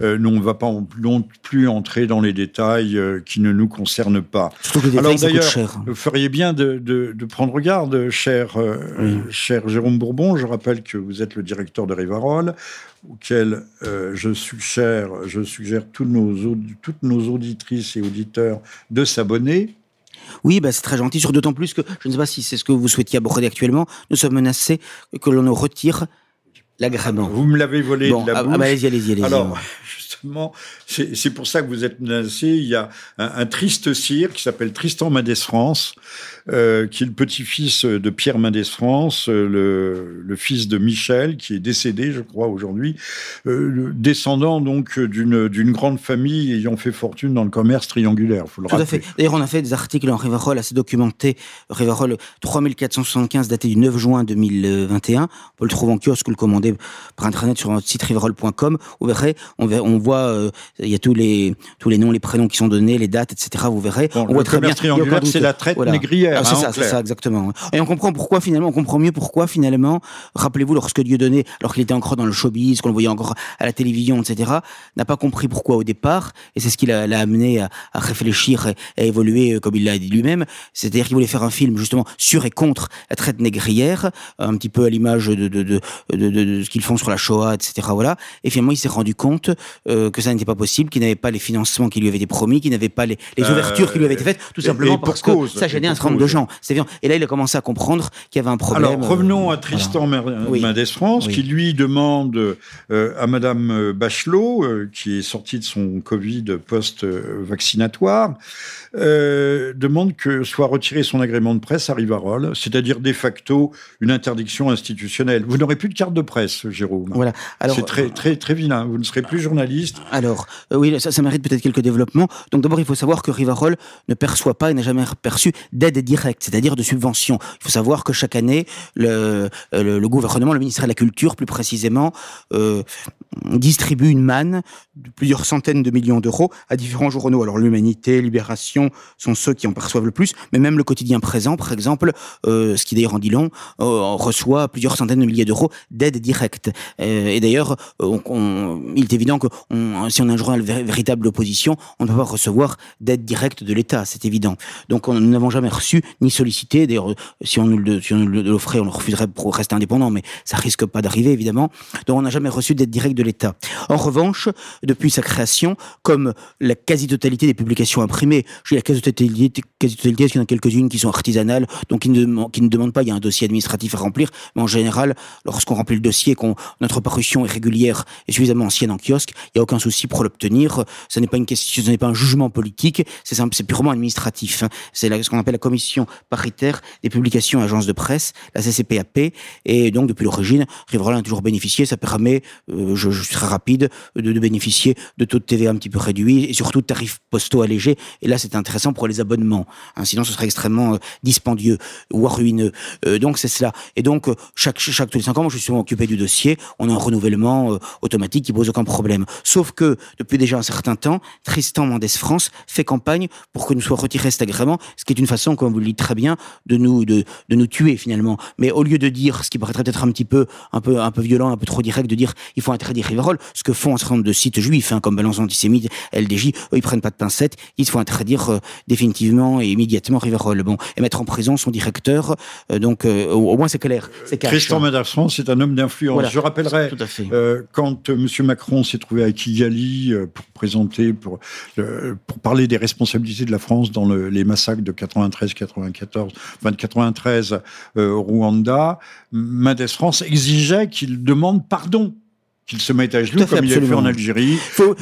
Euh, nous, on ne va pas non plus entrer dans les détails euh, qui ne nous concernent pas. Alors d'ailleurs, vous feriez bien de, de, de, prendre garde, cher, euh, cher Jérôme Bourbon. Je rappelle que vous êtes le directeur de Rivarol, auquel euh, je suggère, je suggère tous nos, toutes nos auditrices et auditeurs de s'abonner. Oui, bah, c'est très gentil, sur d'autant plus que, je ne sais pas si c'est ce que vous souhaitiez aborder actuellement, nous sommes menacés que l'on nous retire l'agrément. Vous me l'avez volé bon, de la ah, bouche. Ah, bah, allez-y, allez-y, allez-y. Alors, justement, c'est pour ça que vous êtes menacé. Il y a un, un triste cire qui s'appelle Tristan Mendès France, euh, qui est le petit-fils de Pierre Mendès France, euh, le, le, fils de Michel, qui est décédé, je crois, aujourd'hui, euh, descendant donc d'une grande famille ayant fait fortune dans le commerce triangulaire. Faut le Tout rappeler. à fait. D'ailleurs, on a fait des articles en Rivarol assez documentés. Rivarol 3475, daté du 9 juin 2021. On peut le trouver en kiosque ou le commander par internet sur notre site rivarol.com. Vous verrez, on, verra, on voit, euh, il y a tous les tous les noms, les prénoms qui sont donnés, les dates, etc. Vous verrez. Bon, on le voit très bien. triangulaire, c'est la traite Voilà. négrière. Ah, c'est hein, ça, c'est ça, exactement. Et on comprend pourquoi finalement, on comprend mieux pourquoi finalement, rappelez-vous, lorsque Dieudonné, alors qu'il était encore dans le showbiz, qu'on le voyait encore à la télévision, etc., n'a pas compris pourquoi au départ, et c'est ce qui l'a amené à, à réfléchir et à évoluer, euh, comme il l'a dit lui-même, c'est-à-dire qu'il voulait faire un film justement sur et contre la traite négrière, un petit peu à l'image de, de, de, de, ce qu'ils font sur la Shoah, etc. Voilà. Et finalement, il s'est rendu compte euh, que ça n'était pas possible, qu'il n'avait pas les financements qui lui avaient été promis, qu'il n'avait pas les, les Euh, ouvertures qui lui avaient été faites, tout simplement et pour parce cause, que ça gênait un certain nombre de cause. gens. C'est bien. Et là, il a commencé à comprendre qu'il y avait un problème. Alors, revenons euh, à Tristan Oui. Mendès France, Oui. qui lui demande euh, à Madame Bachelot, euh, qui est sortie de son Covid post-vaccinatoire, euh, demande que soit retiré son agrément de presse à Rivarol, c'est-à-dire de facto une interdiction institutionnelle. Vous n'aurez plus de carte de presse, Jérôme. Voilà. Alors, C'est très, très, très vilain. Vous ne serez plus journaliste. Alors, euh, oui, ça, ça mérite peut-être quelques développements. Donc d'abord, il faut savoir que Rivarol ne perçoit pas et n'a jamais perçu d'aide directe, c'est-à-dire de subventions. Il faut savoir que chaque année, le, le, le, gouvernement, le ministère de la Culture plus précisément, euh, distribue une manne de plusieurs centaines de millions d'euros à différents journaux. Alors l'Humanité, Libération sont ceux qui en perçoivent le plus, mais même le quotidien présent, par exemple, euh, ce qui d'ailleurs en dit long, euh, reçoit plusieurs centaines de milliers d'euros d'aide directe. Euh, et d'ailleurs, il est évident que si on a un journal véritable d'opposition, on ne peut pas recevoir d'aide directe de l'État, c'est évident. Donc nous n'avons jamais reçu ni sollicité. D'ailleurs, si on nous l'offrait, on le refuserait pour rester indépendant, mais ça risque pas d'arriver évidemment. Donc on n'a jamais reçu d'aide directe de l'État. En revanche, depuis sa création, comme la quasi-totalité des publications imprimées, j'ai la quasi-totalité, quasi-totalité, il y en a quelques-unes qui sont artisanales, donc qui ne, demandent pas, il y a un dossier administratif à remplir, mais en général, lorsqu'on remplit le dossier, notre parution est régulière et suffisamment ancienne en kiosque, il n'y a aucun souci pour l'obtenir. Ce n'est pas une question, ce n'est pas un jugement politique, c'est purement administratif. C'est ce qu'on appelle la commission paritaire des publications et agences de presse, la CCPAP, et donc depuis l'origine, Riverol a toujours bénéficié, ça permet, euh, je, je serai rapide, de, bénéficier de taux de TVA un petit peu réduits et surtout de tarifs postaux allégés. Et là, c'est intéressant pour les abonnements. Hein, sinon, ce serait extrêmement euh, dispendieux ou ruineux. Euh, donc, c'est cela. Et donc, euh, chaque, chaque tous les cinq ans, moi, je suis occupé du dossier. On a un renouvellement euh, automatique qui pose aucun problème. Sauf que, depuis déjà un certain temps, Tristan Mendes France fait campagne pour que nous soit retiré cet agrément, ce qui est une façon, comme vous le dites très bien, de nous, de, de nous tuer finalement. Mais au lieu de dire, ce qui paraîtrait peut-être un petit peu, un peu, un peu violent, un peu trop direct, de dire, il faut interdire Rivarol, ce que font un certain nombre de sites juifs, hein, comme Balance Antisémite, LDJ, eux, ils prennent pas de pincettes, il faut interdire euh, définitivement et immédiatement Rivarol. Bon, et mettre en prison son directeur, euh, donc euh, au, au, moins c'est clair. C'est Christian Madarson, c'est un homme d'influence. Voilà, Je rappellerai, quand M. Macron s'est trouvé à Kigali pour présenter, pour, pour parler des responsabilités de la France dans le, les massacres de 93-94, enfin de 93 au Rwanda, Mendes France exigeait qu'il demande pardon qu'il se mette à genoux comme absolument. il a fait en Algérie.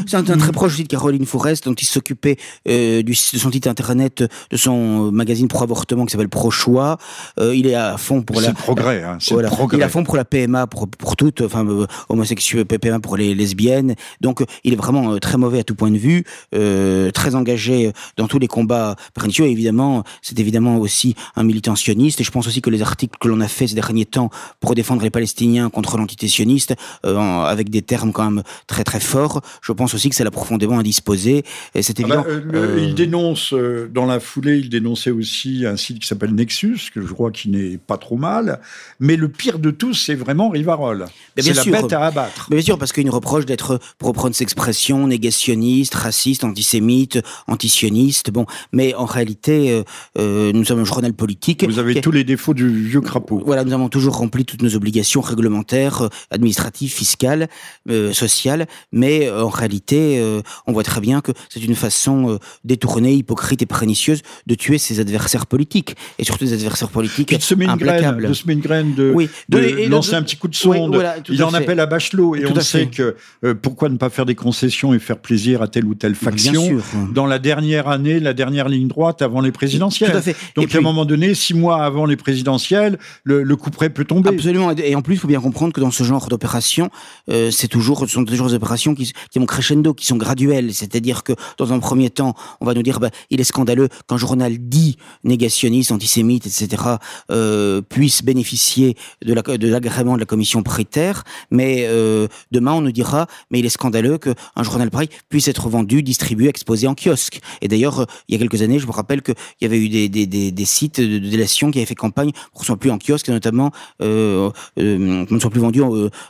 C'est un, un, très proche aussi de Caroline Forest, dont il s'occupait euh, de son site internet, de son magazine pro-avortement qui s'appelle Pro-Choix. Euh, il est à fond pour la... C'est progrès, hein, voilà. progrès. Il est à fond pour la PMA, pour, pour toutes, enfin, euh, homosexuels, PMA pour les lesbiennes. Donc, il est vraiment euh, très mauvais à tout point de vue, euh, très engagé dans tous les combats pernicieux. Et évidemment, c'est évidemment aussi un militant sioniste. Et je pense aussi que les articles que l'on a fait ces derniers temps pour défendre les Palestiniens contre l'entité sioniste, euh, avec des termes quand même très très forts. Je pense aussi que c'est la profondément indisposé. Et c'est évident. Ah bah, euh, il dénonce euh, dans la foulée, il dénonçait aussi un site qui s'appelle Nexus, que je crois qui n'est pas trop mal. Mais le pire de tous, c'est vraiment Rivarol. C'est la bête à abattre. Mais bien sûr, parce qu'il nous reproche d'être, pour reprendre cette expression, négationniste, raciste, antisémite, antisioniste. Bon, mais en réalité, euh, nous sommes un journal politique. Vous avez qui... tous les défauts du vieux crapaud. Voilà, nous avons toujours rempli toutes nos obligations réglementaires, administratives, fiscales euh, sociale, mais euh, en réalité, euh, on voit très bien que c'est une façon détournée, hypocrite et pernicieuse de tuer ses adversaires politiques, et surtout des adversaires politiques Puis de semer une graine, de semer une graine, de, oui, de, de lancer un petit coup de sonde. Oui, voilà, il en fait. appelle à Bachelot, et tout on sait fait. que pourquoi ne pas faire des concessions et faire plaisir à telle ou telle faction dans la dernière année, la dernière ligne droite avant les présidentielles. Tout à fait. Donc puis, à un moment donné, six mois avant les présidentielles, le, le coup près peut tomber. Absolument, et en plus, il faut bien comprendre que dans ce genre d'opération, euh, c'est toujours, ce sont toujours des opérations qui, qui vont crescendo, qui sont graduelles. C'est-à-dire que dans un premier temps, on va nous dire, bah, il est scandaleux qu'un journal dit négationniste, antisémite, etc., euh, puisse bénéficier de l'agrément la, de, la commission paritaire. Mais euh, demain, on nous dira, mais il est scandaleux qu'un journal pareil puisse être vendu, distribué, exposé en kiosque. Et d'ailleurs, il y a quelques années, je me rappelle qu'il y avait eu des, sites de, délation qui avaient fait campagne pour qu'on soit plus en kiosque, notamment qu'on ne soit plus vendu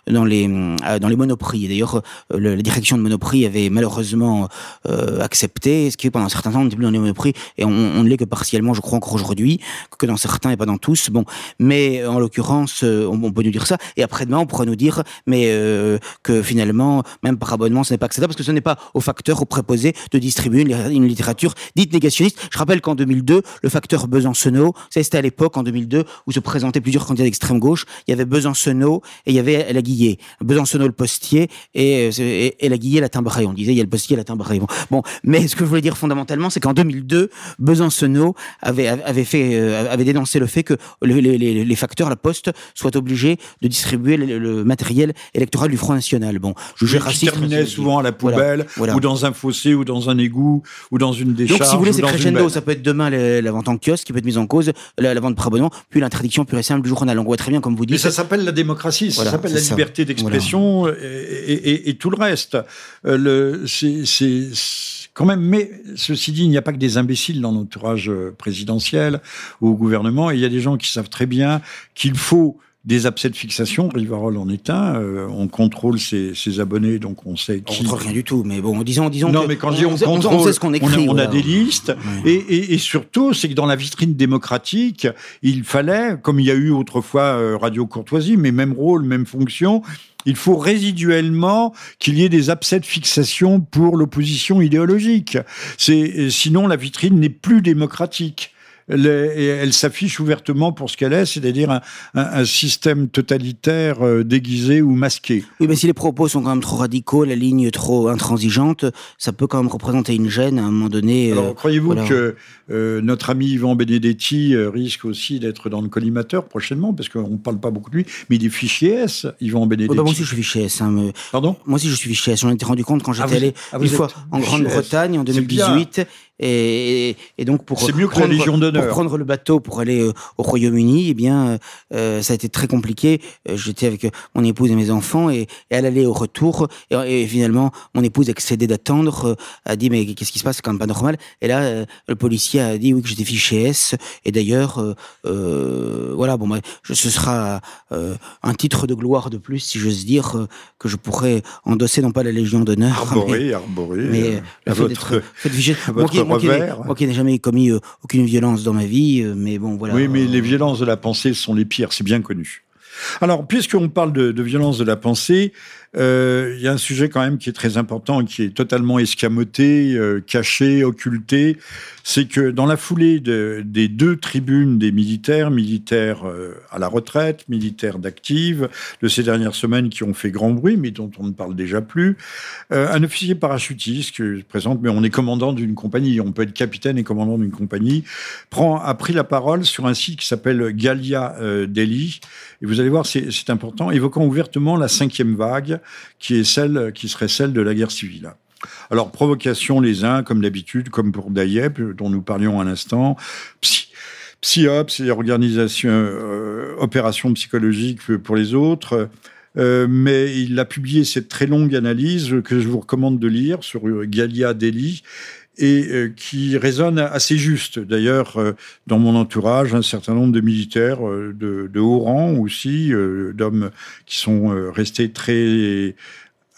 dans les dans les monoprix. D'ailleurs, le, la direction de Monoprix avait malheureusement euh, accepté, ce qui pendant un certain temps on n'était plus dans les Monoprix et on, on ne l'est que partiellement, je crois encore aujourd'hui, que dans certains et pas dans tous. Bon, mais en l'occurrence, on, peut nous dire ça. Et après-demain, on pourrait nous dire, mais euh, que finalement, même par abonnement, ce n'est pas acceptable parce que ce n'est pas au facteur, au préposé de distribuer une, littérature dite négationniste. Je rappelle qu'en 2002, le facteur Besancenot, c'était à l'époque en 2002 où se présentaient plusieurs candidats d'extrême gauche. Il y avait Besancenot et il y avait la Guillet. Besancenot Renaud le postier et, et, la Guillet la timbrée. On disait il y a le postier la timbrée. Bon, bon, mais ce que je voulais dire fondamentalement, c'est qu'en 2002, Besancenot avait, avait, fait, avait dénoncé le fait que les, les, les, facteurs, la poste, soient obligés de distribuer le, matériel électoral du Front National. Bon, je juge raciste. terminait souvent à la poubelle, ou dans un fossé, ou dans un égout, ou dans une décharge. Donc, si vous voulez, c'est crescendo. Ça peut être demain la vente en kiosque qui peut être mise en cause, la, vente par abonnement, puis l'interdiction pure et simple du journal. On voit très bien, comme vous dites. Mais ça s'appelle la démocratie, ça s'appelle la liberté d'expression et, tout le reste. Euh, c'est quand même, mais ceci dit, il n'y a pas que des imbéciles dans l'entourage euh, présidentiel ou au gouvernement. Il y a des gens qui savent très bien qu'il faut des abcès de fixation, Rivarol en est un. Euh, on contrôle ses, abonnés, donc on sait qui. On contrôle rien du tout, mais bon, disons, disons. Non, mais quand on, on, contrôle, on, sait ce qu'on écrit. On a, des listes, et, et, surtout, c'est que dans la vitrine démocratique, il fallait, comme il y a eu autrefois euh, Radio Courtoisie, mais même rôle, même fonction, il faut résiduellement qu'il y ait des abcès de fixation pour l'opposition idéologique. C'est sinon la vitrine n'est plus démocratique elle s'affiche ouvertement pour ce qu'elle est, c'est-à-dire un, système totalitaire euh, déguisé ou masqué. Oui, mais si les propos sont quand même trop radicaux, la ligne trop intransigeante, ça peut quand même représenter une gêne à un moment donné. Euh, Alors, croyez-vous que euh, notre ami Yvan Benedetti risque aussi d'être dans le collimateur prochainement, parce qu'on ne parle pas beaucoup de lui, mais il est fichier S, Yvan Benedetti. Bah, moi aussi, je suis fichier S. Hein, Pardon? Moi aussi, je suis fichier S. On été rendu compte quand j'étais ah, allé ah, une fois en Grande-Bretagne en 2018 et, et donc pour c'est mieux que la Légion d'honneur. Pour prendre le bateau pour aller euh, au Royaume-Uni, eh bien, euh, ça a été très compliqué. Euh, j'étais avec mon épouse et mes enfants et, elle allait au retour et, finalement mon épouse excédée d'attendre a dit mais qu'est-ce qui se passe? C'est quand même pas normal. Et là le policier a dit oui que j'étais fiché S et d'ailleurs voilà bon bah, ce sera un titre de gloire de plus si j'ose dire que je pourrais endosser non pas la Légion d'honneur arborer arborer mais, à votre, votre moi qui n'ai jamais commis euh, aucune violence dans ma vie, euh, mais bon, voilà. Oui, mais les violences de la pensée sont les pires, c'est bien connu. Alors, puisqu'on parle de, violence de la pensée, euh, il y a un sujet quand même qui est très important, qui est totalement escamoté, euh, caché, occulté. C'est que dans la foulée de, des deux tribunes des militaires, militaires euh, à la retraite, militaires d'active, de ces dernières semaines qui ont fait grand bruit, mais dont on ne parle déjà plus, un officier parachutiste que je présente, mais on est commandant d'une compagnie, on peut être capitaine et commandant d'une compagnie, prend, a pris la parole sur un site qui s'appelle Galia Delhi. Et vous allez c'est important, évoquant ouvertement la cinquième vague qui est celle, qui serait celle de la guerre civile. Alors, provocation les uns, comme d'habitude, comme pour Dayep, dont nous parlions à l'instant, psy, psyops et organisation, euh, opération psychologique pour les autres. Euh, mais il a publié cette très longue analyse que je vous recommande de lire sur Galia Delhi et euh, qui résonne assez juste. D'ailleurs, euh, dans mon entourage, un certain nombre de militaires euh, de, de, haut rang aussi, d'hommes qui sont restés très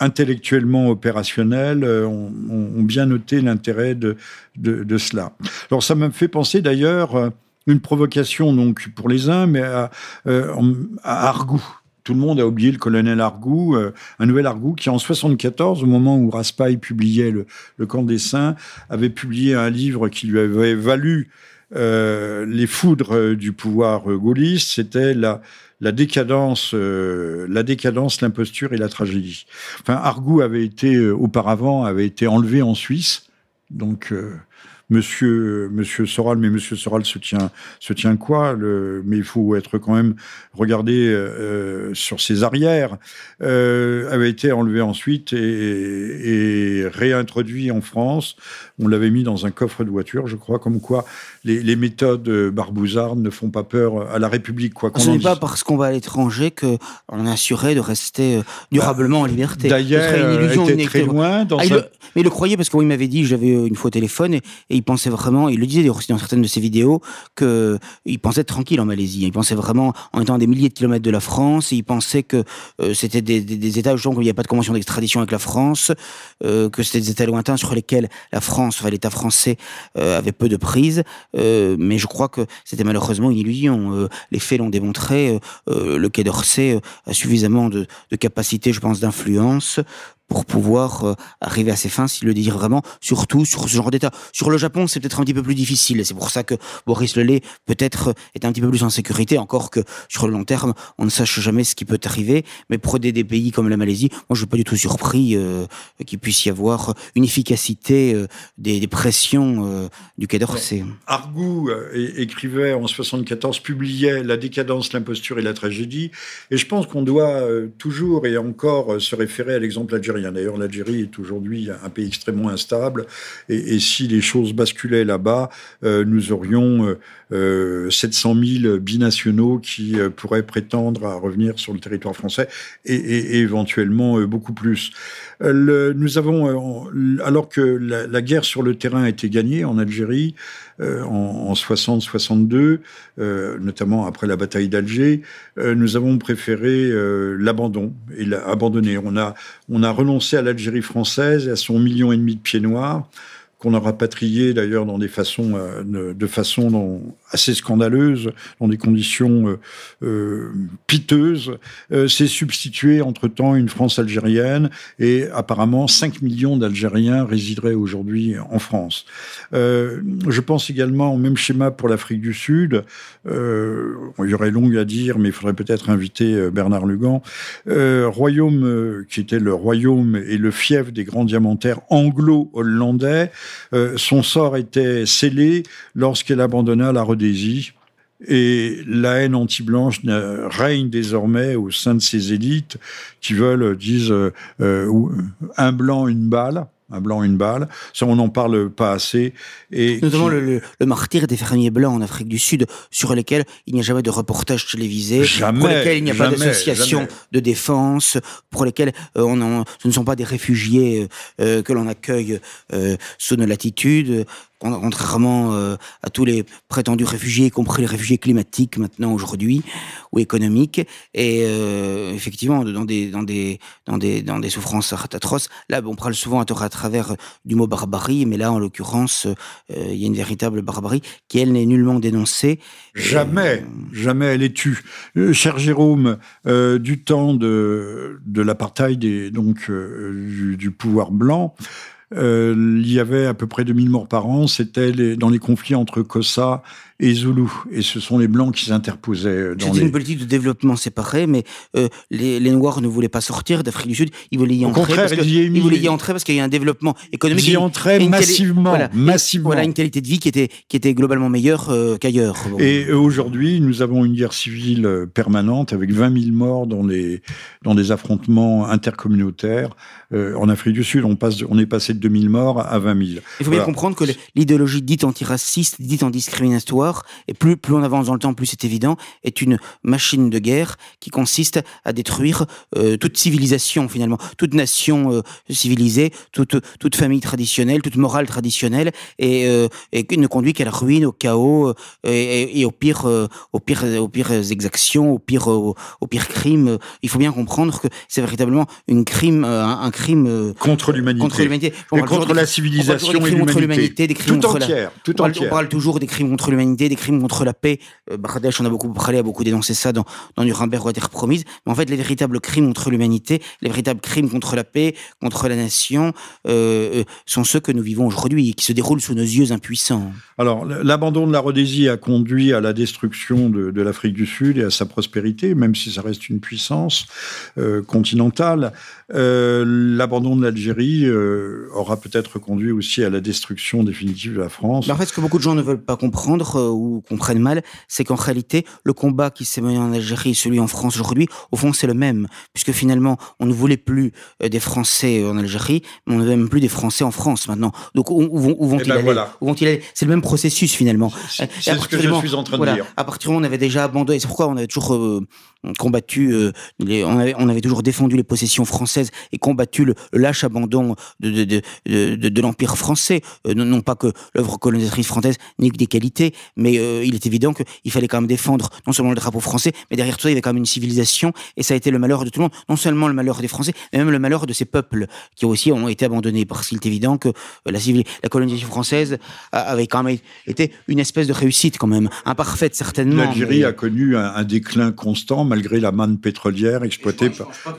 intellectuellement opérationnels, ont, ont bien noté l'intérêt de, de, de, cela. Alors ça me fait penser d'ailleurs une provocation donc pour les uns, mais à, à Argou tout le monde a oublié le colonel Argou, euh, un nouvel Argou qui en 74, au moment où Raspail publiait le, le, Camp des Saints, avait publié un livre qui lui avait valu euh, les foudres du pouvoir gaulliste. C'était la, la décadence, euh, la décadence, l'imposture et la tragédie. Enfin, Argou avait été auparavant avait été enlevé en Suisse, donc Monsieur, Monsieur Soral, mais Monsieur Soral se tient, se tient quoi le, Mais il faut être quand même regardé euh, sur ses arrières. Euh, avait été enlevé ensuite et, et, réintroduit en France. On l'avait mis dans un coffre de voiture, je crois, comme quoi les, les méthodes barbouzardes ne font pas peur à la République. Quoi, Ce n'est pas parce qu'on va à l'étranger que on assurait de rester euh, durablement en liberté. D'ailleurs, il était très loin. Dans ah, mais il le croyait parce qu'il m'avait dit, j'avais une fois au téléphone et, il pensait vraiment, il le disait aussi dans certaines de ses vidéos, que il pensait être tranquille en Malaisie. Il pensait vraiment en étant à des milliers de kilomètres de la France. il pensait que euh, c'était des, États où il n'y a pas de convention d'extradition avec la France, euh, que c'était des États lointains sur lesquels l'État français, euh, avait peu de prise. Mais je crois que c'était malheureusement une illusion. Les faits l'ont démontré. le Quai d'Orsay a suffisamment de, de capacité, je pense, d'influence pour pouvoir euh, arriver à ses fins, s'il le désire vraiment, surtout sur ce genre d'État. Sur le Japon, c'est peut-être un petit peu plus difficile. C'est pour ça que Boris Lelay peut-être est un petit peu plus en sécurité, encore que sur le long terme, on ne sache jamais ce qui peut arriver. Mais pour des, des pays comme la Malaisie, moi je suis pas du tout surpris euh, qu'il puisse y avoir une efficacité euh, des, pressions euh, du Quai d'Orsay. Argou écrivait en 74, publiait La décadence, l'imposture et la tragédie. Et je pense qu'on doit toujours et encore se référer à l'exemple algérien. D'ailleurs, l'Algérie est aujourd'hui un pays extrêmement instable. Et, si les choses basculaient là-bas, nous aurions 700 000 binationaux qui pourraient prétendre à revenir sur le territoire français et éventuellement beaucoup plus. Nous avons, alors que la, guerre sur le terrain a été gagnée en Algérie euh, en, en 60-62, euh, notamment après la bataille d'Alger, euh, nous avons préféré l'abandon et l'abandonner. On a, on a renoncé à l'Algérie française et à son million et demi de pieds noirs qu'on a rapatrié d'ailleurs dans des euh, de façon assez scandaleuse, dans des conditions euh, euh piteuses, euh, s'est substitué entre-temps une France algérienne et apparemment 5 millions d'Algériens résideraient aujourd'hui en France. Euh, je pense également au même schéma pour l'Afrique du Sud. Euh, il y aurait long à dire, mais il faudrait peut-être inviter Bernard Lugan. royaume qui était le royaume et le fief des grands diamantaires anglo-hollandais, euh, son sort était scellé lorsqu'elle abandonna la Et la haine anti-blanche règne désormais au sein de ces élites qui veulent, disent, euh, euh, un blanc, une balle un blanc, une balle. Ça, on n'en parle pas assez. Et Notamment le, le, martyr des fermiers blancs en Afrique du Sud, sur lesquels il n'y a jamais de reportage télévisé, jamais, pour lesquels il n'y a pas d'association de défense, pour lesquels euh, on en, ce ne sont pas des réfugiés euh, que l'on accueille euh, sous nos latitudes contrairement euh, à tous les prétendus réfugiés, y compris les réfugiés climatiques maintenant aujourd'hui ou économiques. Et euh, effectivement, dans des dans des dans des dans des souffrances atroces. Là, on parle souvent à, à travers du mot barbarie, mais là, en l'occurrence, euh, il y a une véritable barbarie qui elle n'est nullement dénoncée. Jamais, jamais elle est tue. cher Jérôme, du temps de de l'apartheid donc du, du pouvoir blanc. Euh, il y avait à peu près 2000 morts par an. C'était dans les conflits entre Kossa et Zoulou. Et ce sont les Blancs qui s'interposaient dans C'était une politique de développement séparée, mais euh, les, les, Noirs ne voulaient pas sortir d'Afrique du Sud. Ils voulaient y entrer. parce ils, voulaient y entrer parce qu'il y a un développement économique. Ils y entraient massivement. Voilà, massivement. voilà, une qualité de vie qui était, qui était globalement meilleure euh, qu'ailleurs. Et aujourd'hui, nous avons une guerre civile euh, permanente avec 20 000 morts dans, les, dans des affrontements intercommunautaires. Euh, en Afrique du Sud, on, passe, on est passé de 2000 morts à 20 000. Il faut bien comprendre que l'idéologie dite antiraciste, dite et plus, plus on avance dans le temps, plus c'est évident, est une machine de guerre qui consiste à détruire euh, toute civilisation finalement, toute nation euh, civilisée, toute, toute famille traditionnelle, toute morale traditionnelle, et, euh, et ne conduit qu'à la ruine, au chaos euh, et, et, au pire, au pire, aux pires exactions, au pire, au, au pire crime. Il faut bien comprendre que c'est véritablement une crime, un, un crime contre l'humanité, contre et contre la civilisation des crimes contre l'humanité, des crimes tout contre entière, la... tout on, entière. on parle toujours des crimes contre l'humanité des crimes contre la paix. Euh, on a beaucoup parlé, a beaucoup dénoncé ça dans, dans Nuremberg ou Terre Promise. Mais en fait, les véritables crimes contre l'humanité, les véritables crimes contre la paix, contre la nation, euh, euh sont ceux que nous vivons aujourd'hui et qui se déroulent sous nos yeux impuissants. Alors, l'abandon de la Rhodésie a conduit à la destruction de, de l'Afrique du Sud et à sa prospérité, même si ça reste une puissance euh, continentale. L'abandon de l'Algérie aura peut-être conduit aussi à la destruction définitive de la France. Mais en fait, ce que beaucoup de gens ne veulent pas comprendre ou comprennent mal, c'est qu'en réalité, le combat qui s'est mené en Algérie et celui en France aujourd'hui, au fond, c'est le même, puisque finalement, on ne voulait plus euh, des Français en Algérie, mais on ne veut même plus des Français en France maintenant. Donc, où, vont, vont-ils ben aller voilà. Où vont-ils aller? C'est le même processus finalement. C'est ce que je suis en train voilà, de dire. À partir du moment où on avait déjà abandonné, c'est pourquoi on avait toujours euh, combattu, euh, les, on, avait, on avait toujours défendu les possessions françaises et combattu le, le lâche abandon de, de, de, de, de l'Empire français. Euh, non, non, pas que l'œuvre colonisatrice française n'ait que des qualités, mais euh, il est évident qu'il fallait quand même défendre non seulement le drapeau français, mais derrière tout ça, il y avait quand même une civilisation, et ça a été le malheur de tout le monde, non seulement le malheur des Français, mais même le malheur de ces peuples qui aussi ont été abandonnés, parce qu'il est évident que la, la colonisation française avait quand même été une espèce de réussite quand même, imparfaite certainement. L'Algérie a connu un, déclin constant malgré la manne pétrolière exploitée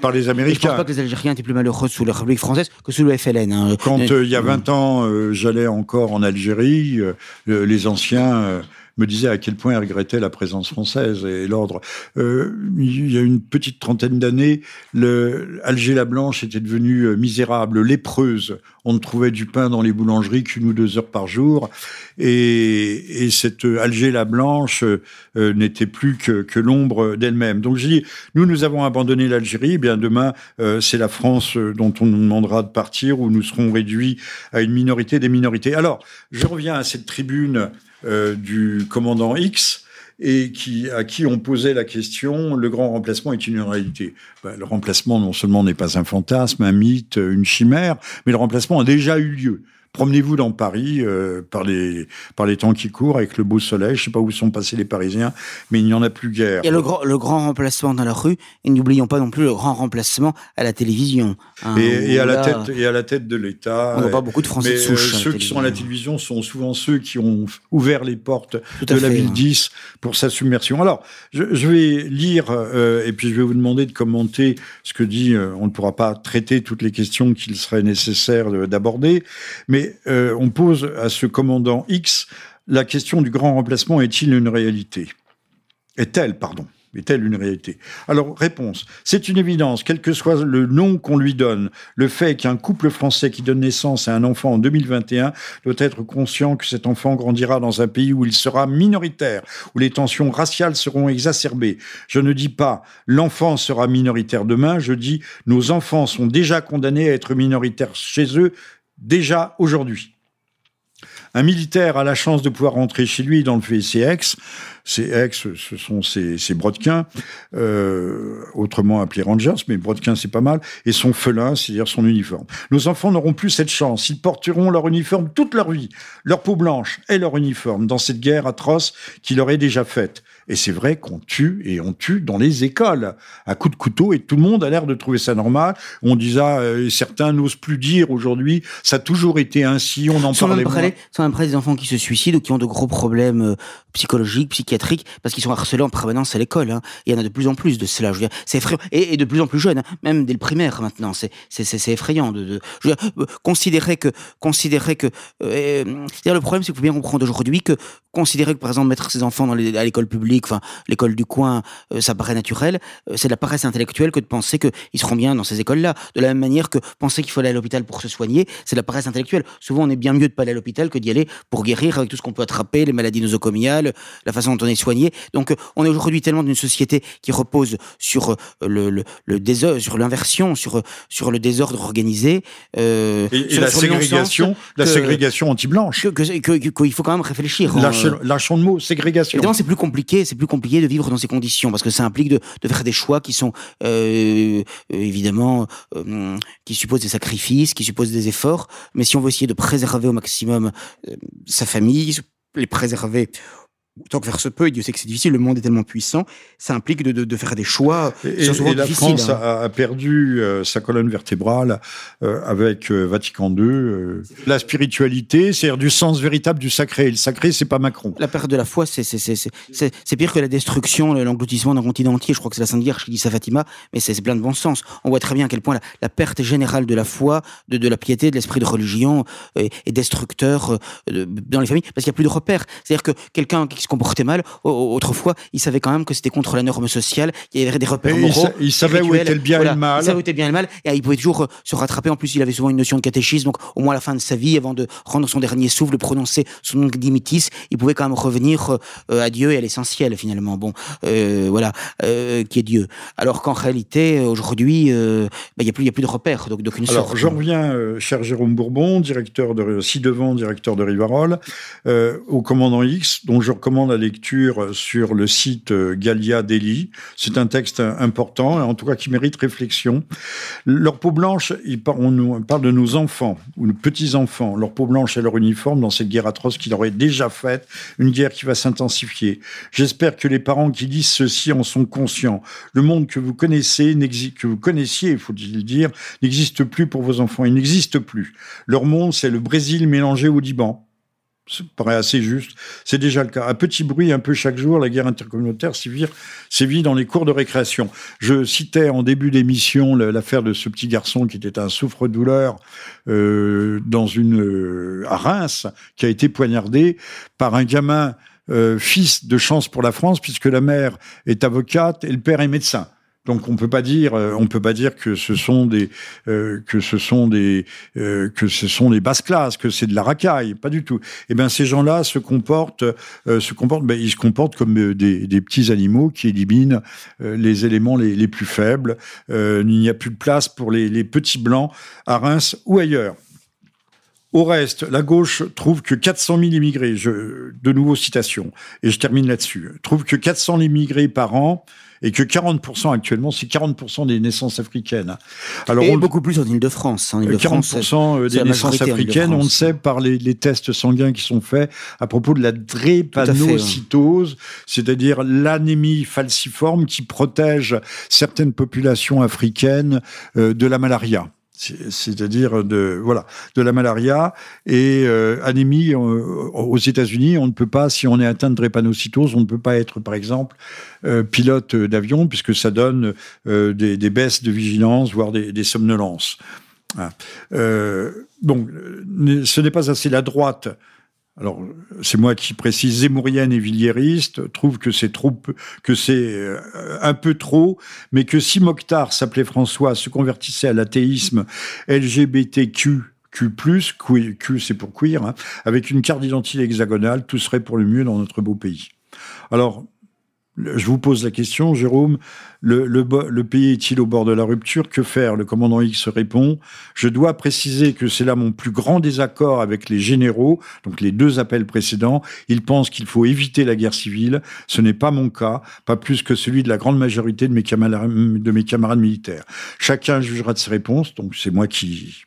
par, les Américains. je ne pense pas que les Algériens étaient plus malheureux sous la République française que sous le FLN. Hein. Quand euh, il y a 20 ans, euh, j'allais encore en Algérie, euh, les anciens me disait à quel point il regrettait la présence française et l'ordre. Euh, il y a une petite trentaine d'années, Alger la Blanche était devenue euh, misérable, lépreuse. On ne trouvait du pain dans les boulangeries qu'une ou deux heures par jour. Et, et cette Alger la Blanche euh, n'était plus que, l'ombre d'elle-même. Donc je dis, nous, nous avons abandonné l'Algérie. Eh bien demain, euh, c'est la France dont on nous demandera de partir, où nous serons réduits à une minorité des minorités. Alors, je reviens à cette tribune euh, du commandant X et qui, à qui on posait la question le grand remplacement est une réalité ben, Le remplacement non seulement n'est pas un fantasme, un mythe, une chimère, mais le remplacement a déjà eu lieu. Promenez-vous dans Paris euh, par, les, par les temps qui courent avec le beau soleil. Je ne sais pas où sont passés les Parisiens, mais il n'y en a plus guère. Il y a le grand, le grand remplacement dans la rue, et n'oublions pas non plus le grand remplacement à la télévision. Hein, et, à la tête, et à la tête de l'État. On n'a pas beaucoup de Français de souche. Euh, ceux qui sont à la télévision sont souvent ceux qui ont ouvert les portes de la ville 10 pour sa submersion. Alors, je, vais lire, euh, et puis je vais vous demander de commenter ce que dit, on ne pourra pas traiter toutes les questions qu'il serait nécessaire d'aborder, mais euh, on pose à ce commandant X la question du grand remplacement est-il une réalité? Est-elle, pardon est-elle une réalité? Alors, réponse. C'est une évidence, quel que soit le nom qu'on lui donne. Le fait qu'un couple français qui donne naissance à un enfant en 2021 doit être conscient que cet enfant grandira dans un pays où il sera minoritaire, où les tensions raciales seront exacerbées. Je ne dis pas l'enfant sera minoritaire demain, je dis nos enfants sont déjà condamnés à être minoritaires chez eux déjà aujourd'hui. Un militaire a la chance de pouvoir rentrer chez lui dans le PCX. Ces ex, ce sont ses, ses brodequins, euh, autrement appelés Rangers, mais brodequins c'est pas mal, et son felin, c'est-à-dire son uniforme. Nos enfants n'auront plus cette chance. Ils porteront leur uniforme toute leur vie, leur peau blanche et leur uniforme, dans cette guerre atroce qui leur est déjà faite. Et c'est vrai qu'on tue et on tue dans les écoles à coups de couteau et tout le monde a l'air de trouver ça normal. On disait, euh, certains n'osent plus dire aujourd'hui, ça a toujours été ainsi, on en parlait moins. Sont après des enfants qui se suicident ou qui ont de gros problèmes euh, psychologiques, psychiatriques, parce qu'ils sont harcelés en permanence à l'école. Hein. Il y en a de plus en plus de cela. Je veux dire, c'est effrayant et, de plus en plus jeunes, hein. même dès le primaire maintenant. C'est c'est effrayant de, de je veux dire, euh, considérer que considérer que le problème, c'est qu'il faut bien comprendre aujourd'hui que considérer que par exemple mettre ses enfants dans à l'école publique, enfin l'école du coin, euh, ça paraît naturel. c'est de la paresse intellectuelle que de penser qu'ils seront bien dans ces écoles-là. De la même manière que penser qu'il faut aller à l'hôpital pour se soigner, c'est de la paresse intellectuelle. Souvent, on est bien mieux de pas aller à l'hôpital que d'y aller pour guérir avec tout ce qu'on peut attraper, les maladies nosocomiales, la façon dont on est soigné. Donc euh, on est aujourd'hui tellement dans une société qui repose sur euh, le, le, le désordre, sur l'inversion, sur, sur le désordre organisé. Euh, et, la ségrégation, la ségrégation anti-blanche. Qu'il faut quand même réfléchir. Lâchons le mot, ségrégation. Évidemment, c'est plus compliqué, c'est plus compliqué de vivre dans ces conditions parce que ça implique de, faire des choix qui sont euh, évidemment qui supposent des sacrifices, qui supposent des efforts. Mais si on veut essayer de préserver au maximum sa famille, les préserver Tant que faire se peut, et Dieu sait que c'est difficile, le monde est tellement puissant, ça implique de, de, de faire des choix. Et, et la France hein. a, perdu euh, sa colonne vertébrale euh, avec euh, Vatican II. la spiritualité, c'est-à-dire du sens véritable du sacré. le sacré, c'est pas Macron. La perte de la foi, c'est pire que la destruction, l'engloutissement d'un continent entier. Je crois que c'est la Sainte Vierge qui dit ça, Fatima, mais c'est plein de bon sens. On voit très bien à quel point la, perte générale de la foi, de, de la piété, de l'esprit de religion est, destructeur dans les familles, parce qu'il n'y a plus de repères. C'est-à-dire que quelqu'un qui se comportait mal. Autrefois, il savait quand même que c'était contre la norme sociale, qu'il y avait des repères moraux. Il, savait où était le bien et le mal. Il savait où était le bien et le mal, et il pouvait toujours euh, se rattraper. En plus, il avait souvent une notion de catéchisme, donc au moins à la fin de sa vie, avant de rendre son dernier souffle, de prononcer son nom dimitis, il pouvait quand même revenir euh, à Dieu et à l'essentiel finalement. Bon, euh, voilà, qui est Dieu. Alors qu'en réalité, aujourd'hui, bah, il n'y a il a plus de repères d'aucune sorte. Alors, j'en reviens, cher Jérôme Bourbon, directeur de ci devant, directeur de Rivarol, au commandant X, dont je recommande recommande la lecture sur le site Galia Delhi. C'est un texte important, en tout cas qui mérite réflexion. Leur peau blanche, on parle de nos enfants, ou de petits-enfants, leur peau blanche et leur uniforme dans cette guerre atroce qu'il aurait déjà faite, une guerre qui va s'intensifier. J'espère que les parents qui disent ceci en sont conscients. Le monde que vous connaissez, que vous connaissiez, il faut le dire, n'existe plus pour vos enfants. Il n'existe plus. Leur monde, c'est le Brésil mélangé au Liban. Ça paraît assez juste. C'est déjà le cas. À petit bruit, un peu chaque jour, la guerre intercommunautaire sévit dans les cours de récréation. Je citais en début d'émission l'affaire de ce petit garçon qui était un souffre-douleur euh, dans une euh, à Reims, qui a été poignardé par un gamin euh, fils de chance pour la France, puisque la mère est avocate et le père est médecin. Donc on peut pas dire, euh, on peut pas dire que ce sont des, euh, que ce sont des, que ce sont des basses classes, que c'est de la racaille, pas du tout. Eh bien ces gens-là se comportent, se comportent, ben, ils se comportent comme des, petits animaux qui éliminent les éléments les, plus faibles. il n'y a plus de place pour les, petits blancs à Reims ou ailleurs. Au reste, la gauche trouve que 400 000 immigrés, de nouveau citation, et je termine là-dessus, trouve que 400 000 immigrés par an et que 40% actuellement, c'est 40% des naissances africaines. Alors, et beaucoup plus en Ile-de-France. En Ile 40% euh, des naissances africaines, on le sait par les, tests sanguins qui sont faits à propos de la drépanocytose, c'est-à-dire l'anémie falciforme qui protège certaines populations africaines euh, de la malaria c'est-à-dire de voilà de la malaria et euh, anémie euh, aux États-Unis on ne peut pas si on est atteint de drépanocytose on ne peut pas être par exemple euh, pilote d'avion puisque ça donne des, baisses de vigilance voire des somnolences. Donc ce n'est pas assez la droite alors c'est moi qui précise, zémourienne et villiériste, trouve que c'est trop, que c'est euh, un peu trop, mais que si Mokhtar s'appelait François, se convertissait à l'athéisme LGBTQ, Q+, Q, c'est pour queer, hein, avec une carte d'identité hexagonale, tout serait pour le mieux dans notre beau pays. Alors, je vous pose la question, Jérôme, le, le, pays est-il au bord de la rupture? Que faire? Le commandant X répond, je dois préciser que c'est là mon plus grand désaccord avec les généraux, donc les deux appels précédents. Ils pensent qu'il faut éviter la guerre civile. Ce n'est pas mon cas, pas plus que celui de la grande majorité de mes camarades, de mes camarades militaires. Chacun jugera de ses réponses, donc c'est moi qui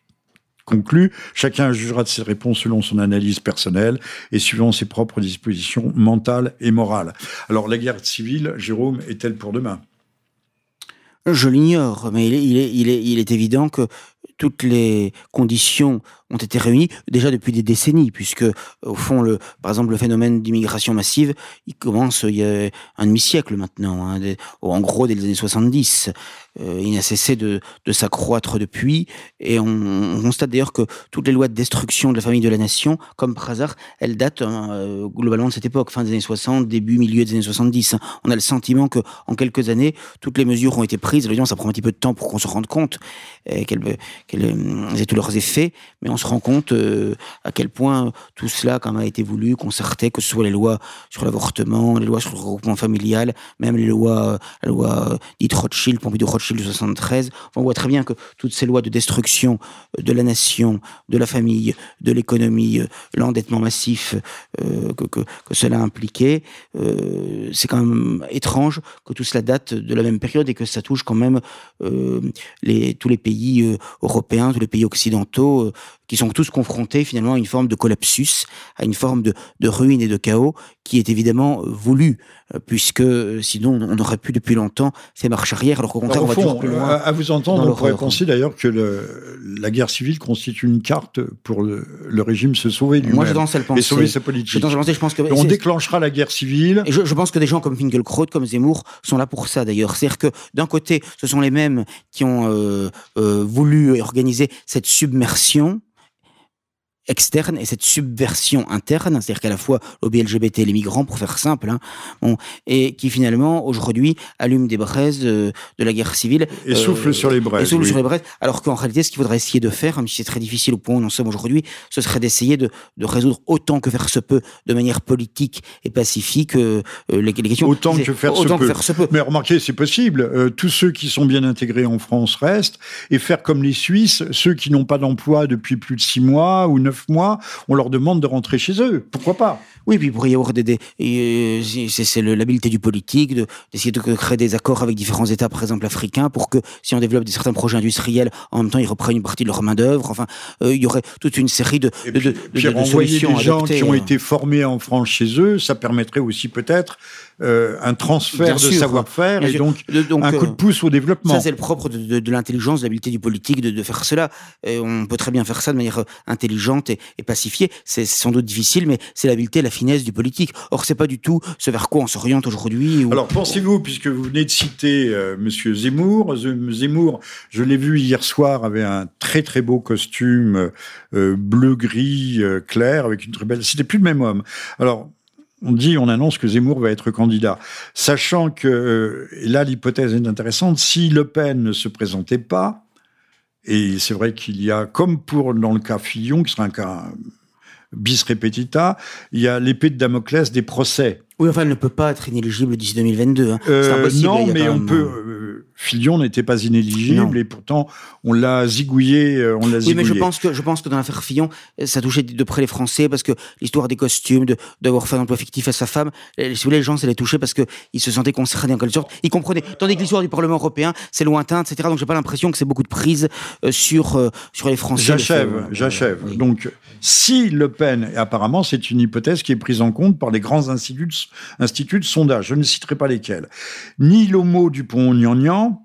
conclut, chacun jugera de ses réponses selon son analyse personnelle et suivant ses propres dispositions mentales et morales. Alors la guerre civile, Jérôme, est-elle pour demain? Je l'ignore, mais il, est, il est, évident que toutes les conditions ont été réunies déjà depuis des décennies, puisque au fond, le, par exemple, le phénomène d'immigration massive, il commence il y a un demi-siècle maintenant, hein, en gros dès les années 70. Euh, il n'a cessé de, de s'accroître depuis, et on, on constate d'ailleurs que toutes les lois de destruction de la famille de la nation, comme par hasard, elles datent hein, euh, globalement de cette époque, fin des années 60, début, milieu des années 70. On a le sentiment que en quelques années, toutes les mesures ont été prises. Évidemment, ça prend un petit peu de temps pour qu'on se rende compte euh, qu'elles aient tous leurs effets, mais on se rend compte euh, à quel point tout cela, comme a été voulu, concerté, que ce soit les lois sur l'avortement, les lois sur le regroupement familial, même les lois, la loi euh, dite Rothschild, Pompidou-Rothschild de 73, on voit très bien que toutes ces lois de destruction euh, de la nation, de la famille, de l'économie, l'endettement massif que, cela impliquait, c'est quand même étrange que tout cela date de la même période et que ça touche quand même tous les pays européens, tous les pays occidentaux, qui sont tous confrontés finalement à une forme de collapsus, à une forme de, de ruine et de chaos qui est évidemment voulu, euh, puisque euh, sinon on aurait pu depuis longtemps faire marche arrière, alors qu'au contraire on va toujours plus loin. À vous entendre, on pourrait penser d'ailleurs que le, la guerre civile constitue une carte pour le, le régime se sauver lui-même. Moi je pense à le penser. Et sauver sa politique. Je, penser, je pense que on déclenchera la guerre civile. Et je, je, pense que des gens comme Finkelkraut, comme Zemmour sont là pour ça d'ailleurs. C'est-à-dire que d'un côté, ce sont les mêmes qui ont euh, euh, voulu organiser cette submersion externe et cette subversion interne, c'est-à-dire qu'à la fois lobby LGBT et les migrants, pour faire simple, hein, bon, et qui finalement aujourd'hui allume des braises euh, de la guerre civile. Et souffle sur les braises. Et souffle sur les braises. Alors qu'en réalité, ce qu'il faudrait essayer de faire, même si c'est très difficile au point où nous en sommes aujourd'hui, ce serait d'essayer de, de, résoudre autant que faire se peut, de manière politique et pacifique, euh, euh les, questions. Autant, que faire, autant se que, faire, se peut. Mais remarquez, c'est possible. Euh, tous ceux qui sont bien intégrés en France restent et faire comme les Suisses, ceux qui n'ont pas d'emploi depuis plus de six mois ou neuf neuf mois, on leur demande de rentrer chez eux. Pourquoi pas? Oui, puis il pourrait y avoir des... Euh, c'est l'habileté du politique d'essayer de, créer des accords avec différents États, par exemple africains, pour que si on développe certains projets industriels, en même temps ils reprennent une partie de leur main d'œuvre. Enfin, euh, il y aurait toute une série de, de, de, de, solutions. des gens qui ont été formés en France chez eux, ça permettrait aussi peut-être euh, un transfert de savoir-faire et donc, un coup de euh, pouce au développement. Ça, c'est le propre de, de, l'intelligence, de l'habileté du politique de, de, faire cela. Et on peut très bien faire ça de manière intelligente et, et pacifiée. C'est sans doute difficile, mais c'est l'habileté, la finesse du politique. Or, c'est pas du tout ce vers quoi on s'oriente aujourd'hui. Alors, pensez-vous, puisque vous venez de citer euh, Monsieur Zemmour, Zemmour, je l'ai vu hier soir, avait un très très beau costume euh, bleu-gris clair avec une très belle. C'était plus le même homme. Alors, on dit, on annonce que Zemmour va être candidat, sachant que, euh, et là l'hypothèse est intéressante, si Le Pen ne se présentait pas, et c'est vrai qu'il y a, comme pour dans le cas Fillon, qui sera un cas bis repetita, il y a l'épée de Damoclès des procès. Oui, enfin, elle ne peut pas être inéligible d'ici 2022. Hein. Euh, non, mais on peut. Euh, Fillon n'était pas inéligible et pourtant on l'a zigouillé, euh, on l'a Oui, mais je pense que je pense que dans l'affaire Fillon, ça touchait de près les Français parce que l'histoire des costumes, de d'avoir fait un emploi fictif à sa femme, si vous voulez, les gens, ça les touchait parce que ils se sentaient concernés en quelque sorte. Ils comprenaient. Tandis que l'histoire du Parlement européen, c'est lointain, etc. Donc j'ai pas l'impression que c'est beaucoup de prise sur sur les Français. J'achève, j'achève. Donc si Le Pen, et apparemment c'est une hypothèse qui est prise en compte par les grands instituts institut de sondage, je ne citerai pas lesquels, ni l'homo du pont Gnangnan,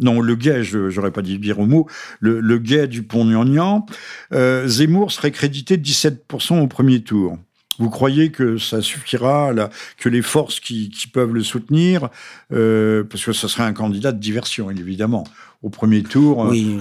non, le gay, je n'aurais pas dit dire homo, le, le gay du pont Gnangnan, euh, Zemmour serait crédité de 17% au premier tour. Vous croyez que ça suffira, que les forces qui, qui peuvent le soutenir, euh, parce que ce serait un candidat de diversion, évidemment, au premier tour. Oui,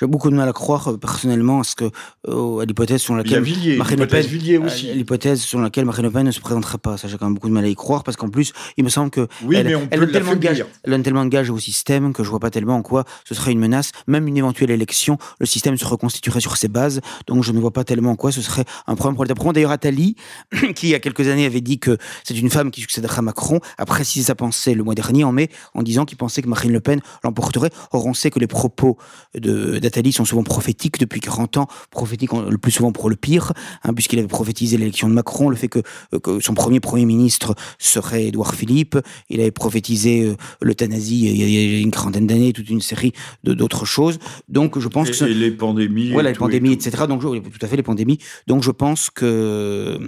j'ai beaucoup de mal à croire euh, personnellement à ce que euh, à l'hypothèse sur laquelle Marine Le Pen, aussi. l'hypothèse sur laquelle Marine Le Pen ne se présentera pas. Ça, j'ai quand même beaucoup de mal à y croire parce qu'en plus, il me semble que oui, elle, mais on elle, peut tellement de gage, elle donne tellement de gages au système que je vois pas tellement en quoi ce serait une menace. Même une éventuelle élection, le système se reconstituerait sur ses bases. Donc, je ne vois pas tellement en quoi ce serait un problème pour l'État. D'ailleurs, Attali, qui il y a quelques années avait dit que c'est une femme qui succédera à Macron, a précisé sa pensée le mois dernier en mai en disant qu'il pensait que Marine Le Pen l'emporterait Or, on sait que les propos d'Atali sont souvent prophétiques depuis 40 ans, prophétiques le plus souvent pour le pire, hein, puisqu'il avait prophétisé l'élection de Macron, le fait que, que, son premier Premier ministre serait Édouard Philippe, il avait prophétisé euh, l'euthanasie il y a une quarantaine d'années, toute une série d'autres choses. Donc, je pense et, que... Et les pandémies. Voilà, les pandémies, etc. Donc, tout à fait, les pandémies. Donc, je pense que...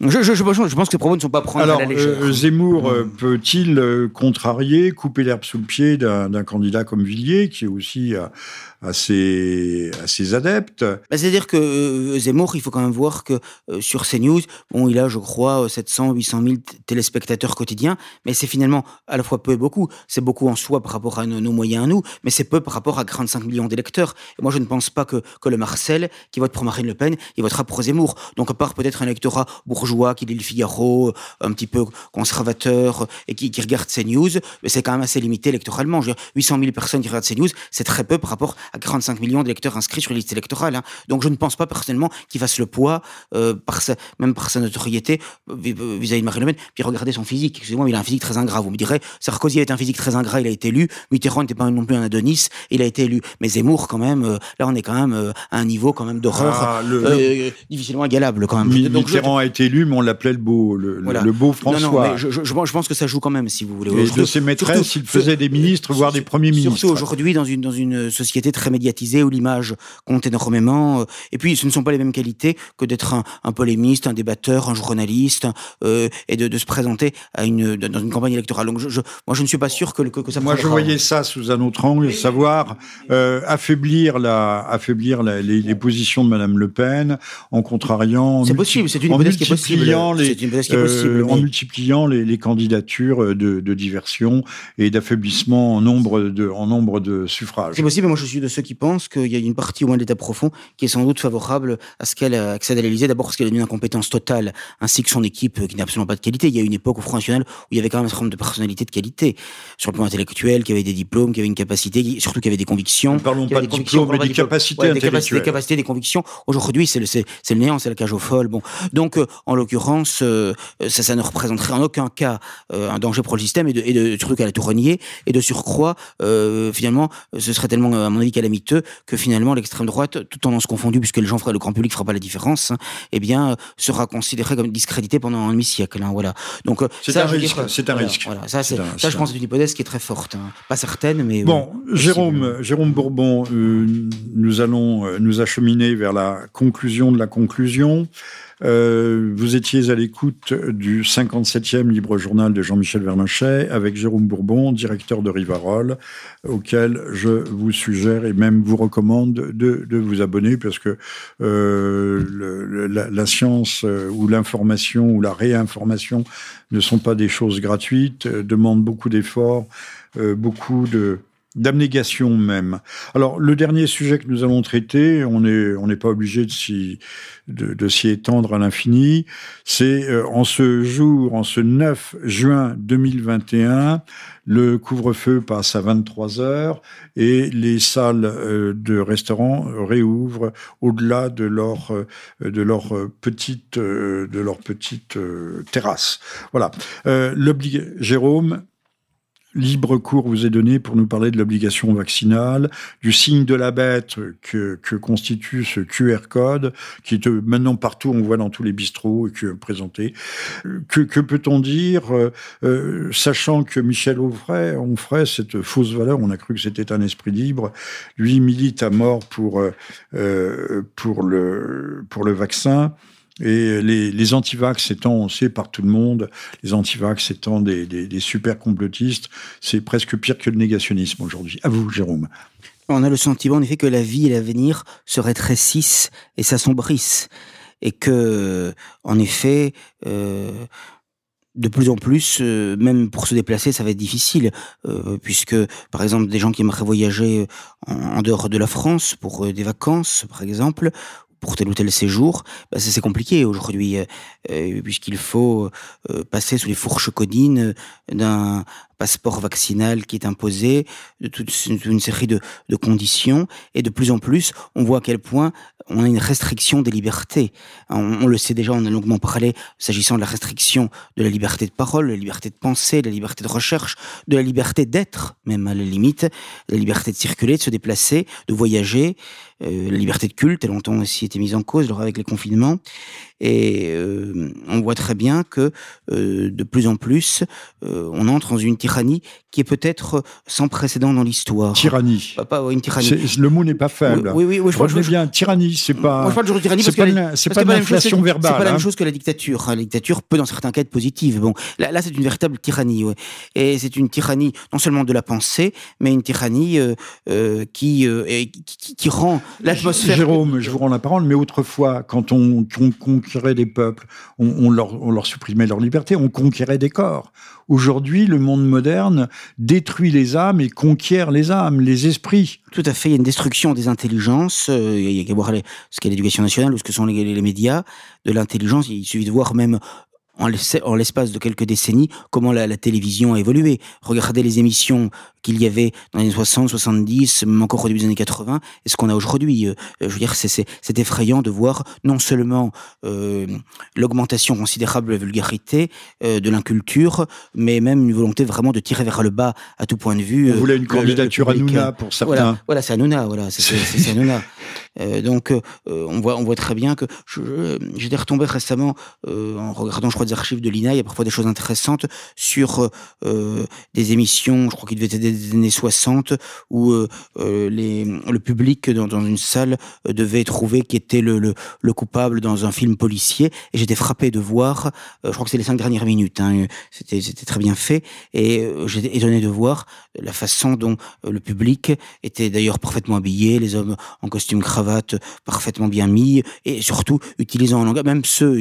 Je, je, je, pense que ces propos ne sont pas prendre Alors, à la légère. Euh, Zemmour euh, peut-il euh, contrarier, couper l'herbe sous le pied d'un candidat comme Villiers, qui est aussi à à ses adeptes. Bah, C'est-à-dire que euh, Zemmour, il faut quand même voir que euh, sur CNews, bon, il a, je crois, 700, 800 000 téléspectateurs quotidiens, mais c'est finalement à la fois peu et beaucoup. C'est beaucoup en soi par rapport à nos, moyens à nous, mais c'est peu par rapport à 45 millions d'électeurs. Et moi, je ne pense pas que, que le Marcel, qui vote pour Marine Le Pen, il votera pour Zemmour. Donc, à part peut-être un électorat bourgeois qui lit le Figaro, un petit peu conservateur, et qui, qui regarde CNews, mais c'est quand même assez limité électoralement. Je veux dire, 800 000 personnes qui regardent CNews, c'est très peu par rapport à 45 millions d'électeurs inscrits sur les listes électorales. Hein. Donc je ne pense pas personnellement qu'il fasse le poids, euh, par sa, même par sa notoriété vis-à-vis de Marine Le Pen. Puis regardez son physique. Excusez-moi, il a un physique très ingrat. Vous me direz, Sarkozy avait un physique très ingrat, il a été élu. Mitterrand n'était pas non plus un Adonis, il a été élu. Mais Zemmour, quand même, euh, là on est quand même euh, à un niveau quand même d'horreur ah, euh, difficilement égalable quand même. Mitterrand a été élu, mais on l'appelait le beau, le, le beau François. Non, non, mais je, je, je, pense que ça joue quand même, si vous voulez. Et de ses maîtresses, il faisait des ministres, voire des premiers ministres. Surtout aujourd'hui dans une, dans une société très médiatisée où l'image compte énormément. Euh, et puis, ce ne sont pas les mêmes qualités que d'être un, polémiste, un débatteur, un journaliste, euh, et de, de, se présenter à une, dans une campagne électorale. Donc, je, je, moi, je ne suis pas sûr que, que, que ça. Moi, je voyais ça sous un autre angle, savoir euh, affaiblir la, affaiblir la, les, les, positions de Madame Le Pen en contrariant. C'est possible, c'est une hypothèse qui est possible. Les, une hypothèse qui est possible. En multipliant les, les candidatures de, de, diversion et d'affaiblissement en nombre de, en nombre de suffrages. C'est possible, mais moi, je suis de ceux qui pensent qu'il y a une partie, au moins de l'État profond, qui est sans doute favorable à ce qu'elle accède à l'Élysée. D'abord parce qu'elle a une incompétence totale, ainsi que son équipe qui n'a absolument pas de qualité. Il y a une époque au Front National où il y avait quand même un certain nombre de personnalités de qualité, sur le plan intellectuel, qui avaient des diplômes, qui avaient une capacité, surtout qui avaient des convictions. Ne parlons pas de diplômes, mais des capacités ouais, des capacités, des capacités, des convictions. Aujourd'hui, c'est le, c'est, le néant, c'est la cage aux folles. Bon. Donc, euh, en l'occurrence, ça, ça ne représenterait en aucun cas un danger pour le système et de, et de trucs à la tournier. Et de surcroît, finalement, ce serait tellement, à mon avis, calamiteux que finalement l'extrême droite, tout tendance confondue, puisque les gens le grand public fera pas la différence, hein, eh bien, sera considéré comme discrédité pendant un demi-siècle. Hein, voilà. Donc, c'est un, risque. C'est un risque. ça, ça, je pense, c'est une hypothèse qui est très forte. Hein. Pas certaine, mais. Bon, Jérôme, Jérôme Bourbon, nous allons nous acheminer vers la conclusion de la conclusion. Euh, vous étiez à l'écoute du 57e libre journal de Jean-Michel Vernochet avec Jérôme Bourbon, directeur de Rivarol, auquel je vous suggère et même vous recommande de, de vous abonner parce que euh, la, la, science euh, ou l'information ou la réinformation ne sont pas des choses gratuites, euh, demandent beaucoup d'efforts, euh, beaucoup de d'abnégation même. Alors, le dernier sujet que nous allons traiter, on n'est on pas obligé de s'y de s'y étendre à l'infini, c'est euh, en ce jour, en ce 9 juin 2021, le couvre-feu passe à 23 heures et les salles euh, de restaurants réouvrent au-delà de leur euh, de leur petite de leur petite terrasse. Voilà. Jérôme, libre cours vous est donné pour nous parler de l'obligation vaccinale, du signe de la bête que, que constitue ce QR code, qui est euh, maintenant partout, on voit dans tous les bistrots et que présenté. Que, que peut-on dire, euh, euh, sachant que Michel Onfray, Onfray, cette fausse valeur, on a cru que c'était un esprit libre, lui milite à mort pour, euh, pour, le, pour le vaccin. Et les, les antivax étant, on sait par tout le monde, les antivax étant des, des, des super complotistes, c'est presque pire que le négationnisme aujourd'hui. À vous, Jérôme. On a le sentiment, en effet, que la vie et l'avenir se rétrécissent et s'assombrissent. Et que, en effet, euh, de plus en plus, euh, même pour se déplacer, ça va être difficile, euh, puisque, par exemple, des gens qui aimeraient voyager en, dehors de la France pour euh, des vacances, par exemple, pour tel ou tel séjour, bah c'est compliqué aujourd'hui, euh, euh, puisqu'il faut euh, passer sous les fourches codines d'un passeport vaccinal qui est imposé, de toute une série de, de, conditions, et de plus en plus, on voit à quel point on a une restriction des libertés. On, le sait déjà, on a longuement parlé, s'agissant de la restriction de la liberté de parole, de la liberté de penser, de la liberté de recherche, de la liberté d'être, même à la limite, la liberté de circuler, de se déplacer, de voyager, liberté de culte a longtemps aussi été mise en cause avec les confinements. Et euh, on voit très bien que euh, de plus en plus, euh, on entre dans une tyrannie qui est peut-être sans précédent dans l'histoire. Tyrannie. Pas, pas une tyrannie. Le mot n'est pas faible. Oui, oui, oui. je, je, bien. Tyrannie, c'est pas. Moi, je parle toujours de tyrannie c'est pas, c'est pas, l'inflation verbale. C'est pas la même hein. chose que la dictature. La dictature peut, dans certains cas, être positive. Bon, là, là c'est une véritable tyrannie. Ouais. Et c'est une tyrannie non seulement de la pensée, mais une tyrannie qui, euh, qui, qui, rend l'atmosphère. Jérôme, je vous rends la parole, mais autrefois, quand on, on, on conquérait des peuples, on, leur, supprimait leur liberté, on conquérait des corps. Aujourd'hui, le monde moderne détruit les âmes et conquiert les âmes, les esprits. Tout à fait, il y a une destruction des intelligences, euh, il y a qu'à voir ce qu'est l'éducation nationale ou ce que sont les médias, de l'intelligence, il suffit de voir même en l'espace de quelques décennies, comment la, la, télévision a évolué. Regardez les émissions qu'il y avait dans les années 60, 70, même encore au début des années 80, et ce qu'on a aujourd'hui. Euh, je veux dire, c'est effrayant de voir non seulement euh, l'augmentation considérable de la vulgarité, euh, de l'inculture, mais même une volonté vraiment de tirer vers le bas à tout point de vue. On voulait une candidature à Nouna pour certains. Voilà, voilà c'est Nouna, voilà, c'est Nouna. Euh, donc, euh, on voit, on voit très bien que j'étais retombé récemment euh, en regardant, je crois, des archives de l'INA. Il y a parfois des choses intéressantes sur des émissions. Je crois qu'il devait être des années 60 où les, le public dans, une salle devait trouver qui était le, le, le, coupable dans un film policier. Et j'étais frappé de voir. je crois que c'est les cinq dernières minutes. Hein, c'était très bien fait. Et j'étais étonné de voir la façon dont le public était d'ailleurs parfaitement habillé, les hommes en costume cravate parfaitement bien mis et surtout utilisant un langage, même ceux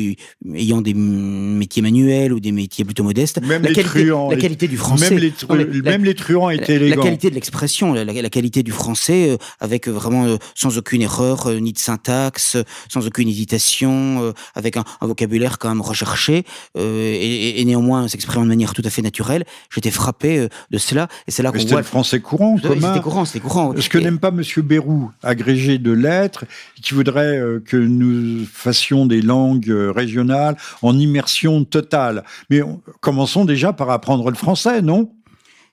ayant des métiers manuels ou des métiers plutôt modestes, même la, les qualité, truands, la qualité du français, même les, tru la, même les truands étaient élégants. La qualité de l'expression, la, la, qualité du français, euh, avec vraiment euh, sans aucune erreur, euh, ni de syntaxe, sans aucune hésitation, euh, avec un, un, vocabulaire quand même recherché euh, et, et, néanmoins s'exprimant de manière tout à fait naturelle. J'étais frappé euh, de cela et c'est là qu'on voit le français courant, C'était courant, c'était courant. Ce que n'aime pas Monsieur Bérou, agrégé de lettres, qui voudrait euh, que nous fassions des langues euh, régionales en immersion totale. Mais commençons déjà par apprendre le français, non?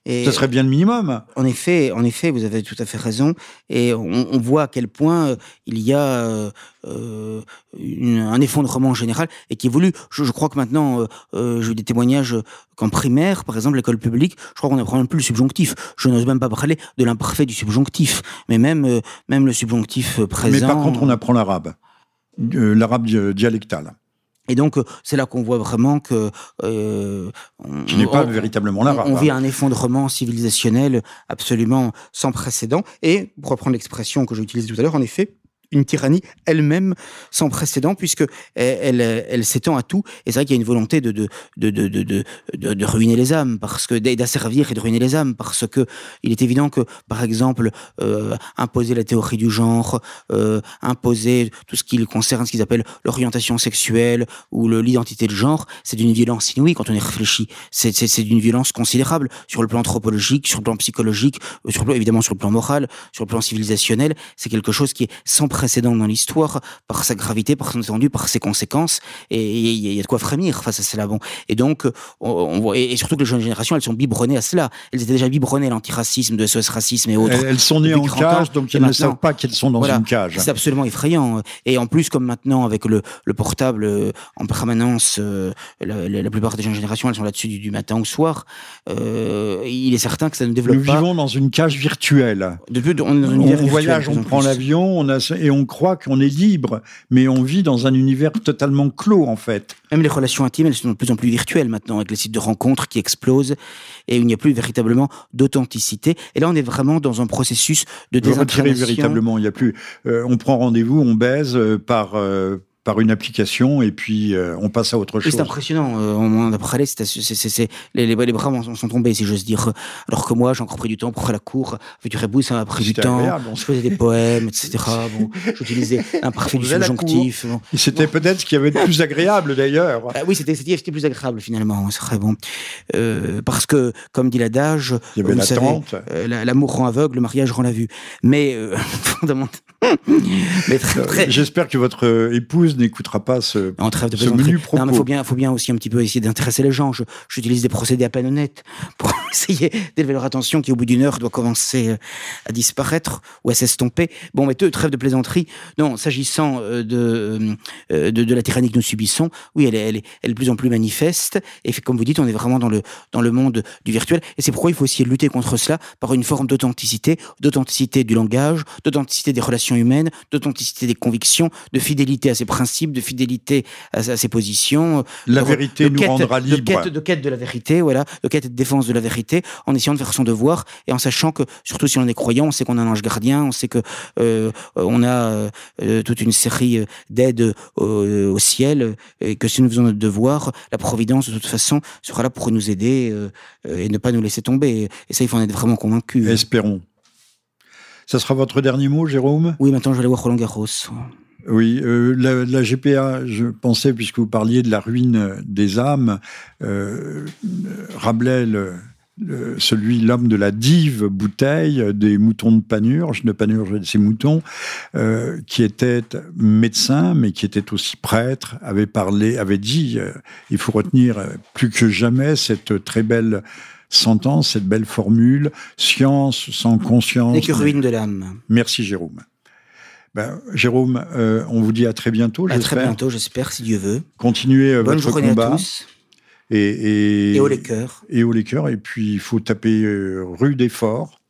Ce serait bien le minimum. En effet, en effet, vous avez tout à fait raison. Et on, voit à quel point euh, il y a euh, euh, un effondrement général et qui évolue. Je, crois que maintenant, j'ai eu des témoignages qu'en primaire, par exemple, l'école publique, je crois qu'on n'apprend même plus le subjonctif. Je n'ose même pas parler de l'imparfait du subjonctif, mais même, même le subjonctif présent. Mais par contre, on apprend l'arabe, l'arabe dialectal. Et donc, euh, c'est là qu'on voit vraiment que... Euh, Qui n'est pas véritablement l'arabe. On, vit un effondrement civilisationnel absolument sans précédent. Et, pour reprendre l'expression que j'ai utilisée tout à l'heure, en effet, une tyrannie elle-même sans précédent puisque elle, elle, s'étend à tout. Et c'est vrai qu'il y a une volonté de de, de, de, de, ruiner les âmes, parce que d'asservir et de ruiner les âmes, parce que il est évident que, par exemple, euh, imposer la théorie du genre, euh, imposer tout ce qui concerne ce qu'ils appellent l'orientation sexuelle ou l'identité de genre, c'est d'une violence inouïe quand on y réfléchit. C'est d'une violence considérable sur le plan anthropologique, sur le plan psychologique, euh, sur le, évidemment sur le plan moral, sur le plan civilisationnel. C'est quelque chose qui est sans précédent dans l'histoire par sa gravité, par son étendue, par ses conséquences. Et il y, a de quoi frémir face à cela. Bon. Et donc, on, voit, et surtout que les jeunes générations, elles sont biberonnées à cela. Elles étaient déjà biberonnées à l'antiracisme, de SOS Racisme et autres. Elles, sont nées en cage, donc elles ne savent pas qu'elles sont dans une cage. C'est absolument effrayant. Et en plus, comme maintenant, avec le, le portable euh, en permanence, euh, la, plupart des jeunes générations, elles sont là-dessus du, matin au soir. Euh, il est certain que ça ne développe pas. Nous vivons dans une cage virtuelle. Depuis, on, on voyage, on prend l'avion, on a, et on croit qu'on est libre, mais on vit dans un univers totalement clos, en fait. Même les relations intimes, elles sont de plus en plus virtuelles maintenant, avec les sites de rencontres qui explosent, et il n'y a plus véritablement d'authenticité. Et là, on est vraiment dans un processus de désincarnation. véritablement, il n'y a plus... Euh, on prend rendez-vous, on baise euh, par... Euh, par une application et puis euh, on passe à autre chose. C'est impressionnant. Euh, on a parlé, c'est, c'est, les, les, bras sont tombés, si j'ose dire. Alors que moi, j'ai encore pris du temps pour faire la cour. Avec du rebou, ça m'a pris du temps. Je faisais des poèmes, etc. Bon, j'utilisais un parfait du subjonctif. C'était peut-être ce qui avait de plus agréable d'ailleurs. Ah oui, c'était, c'était plus agréable finalement. C'est très bon. Euh, parce que, comme dit l'adage, euh, l'amour rend aveugle, le mariage rend la vue. Mais fondamentalement. J'espère que votre épouse n'écoutera pas ce, en trêve de ce menu propos. Non, mais faut bien, faut bien aussi un petit peu essayer d'intéresser les gens. J'utilise des procédés à peine honnêtes pour essayer d'élever leur attention qui, au bout d'une heure, doit commencer euh, à disparaître ou à s'estomper. Bon, mais trêve de plaisanterie. Non, s'agissant euh, de, euh, de, de la tyrannie que nous subissons, oui, elle est, elle est, elle est de plus en plus manifeste. Et comme vous dites, on est vraiment dans le, dans le monde du virtuel. Et c'est pourquoi il faut aussi lutter contre cela par une forme d'authenticité, d'authenticité du langage, d'authenticité des relations humaines, d'authenticité des convictions, de fidélité à ses principes de fidélité à, ses positions. La vérité nous rendra libre. De quête, de quête de la vérité, voilà, de quête de défense de la vérité, en essayant de faire son devoir et en sachant que, surtout si on est croyant, on sait qu'on a un ange gardien, on sait que euh, on a euh, toute une série euh, d'aides au, ciel et que si nous faisons notre devoir, la providence de toute façon sera là pour nous aider et ne pas nous laisser tomber. Et ça, il faut en être vraiment convaincu. Espérons. Ça sera votre dernier mot, Jérôme? Oui, maintenant je vais aller voir Roland Garros. Oui, euh, la, GPA, je pensais, puisque vous parliez de la ruine des âmes, euh, Rabelais, celui, l'homme de la dive bouteille, des moutons de Panurge, de Panurge et ses moutons, euh, qui était médecin, mais qui était aussi prêtre, avait parlé, avait dit, il faut retenir plus que jamais cette très belle sentence, cette belle formule, science sans conscience. Et que ruine de l'âme. Merci Jérôme. Ben, Jérôme, euh, on vous dit à très bientôt. À très bientôt, j'espère, si Dieu veut. Continuez euh, votre combat. À tous. Et, et, et au les cœurs. Et au les cœurs. Et puis, il faut taper euh, rue des Forts.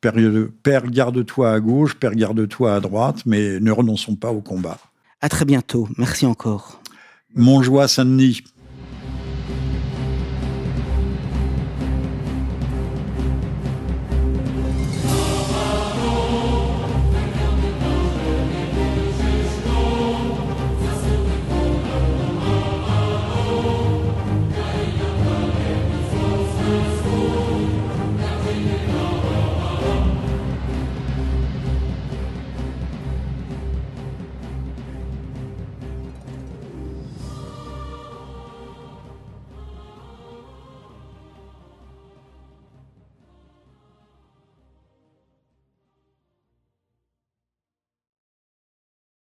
Père, Père garde-toi à gauche, Père, garde-toi à droite, mais ne renonçons pas au combat. À très bientôt. Merci encore. Montjoie, Saint-Denis.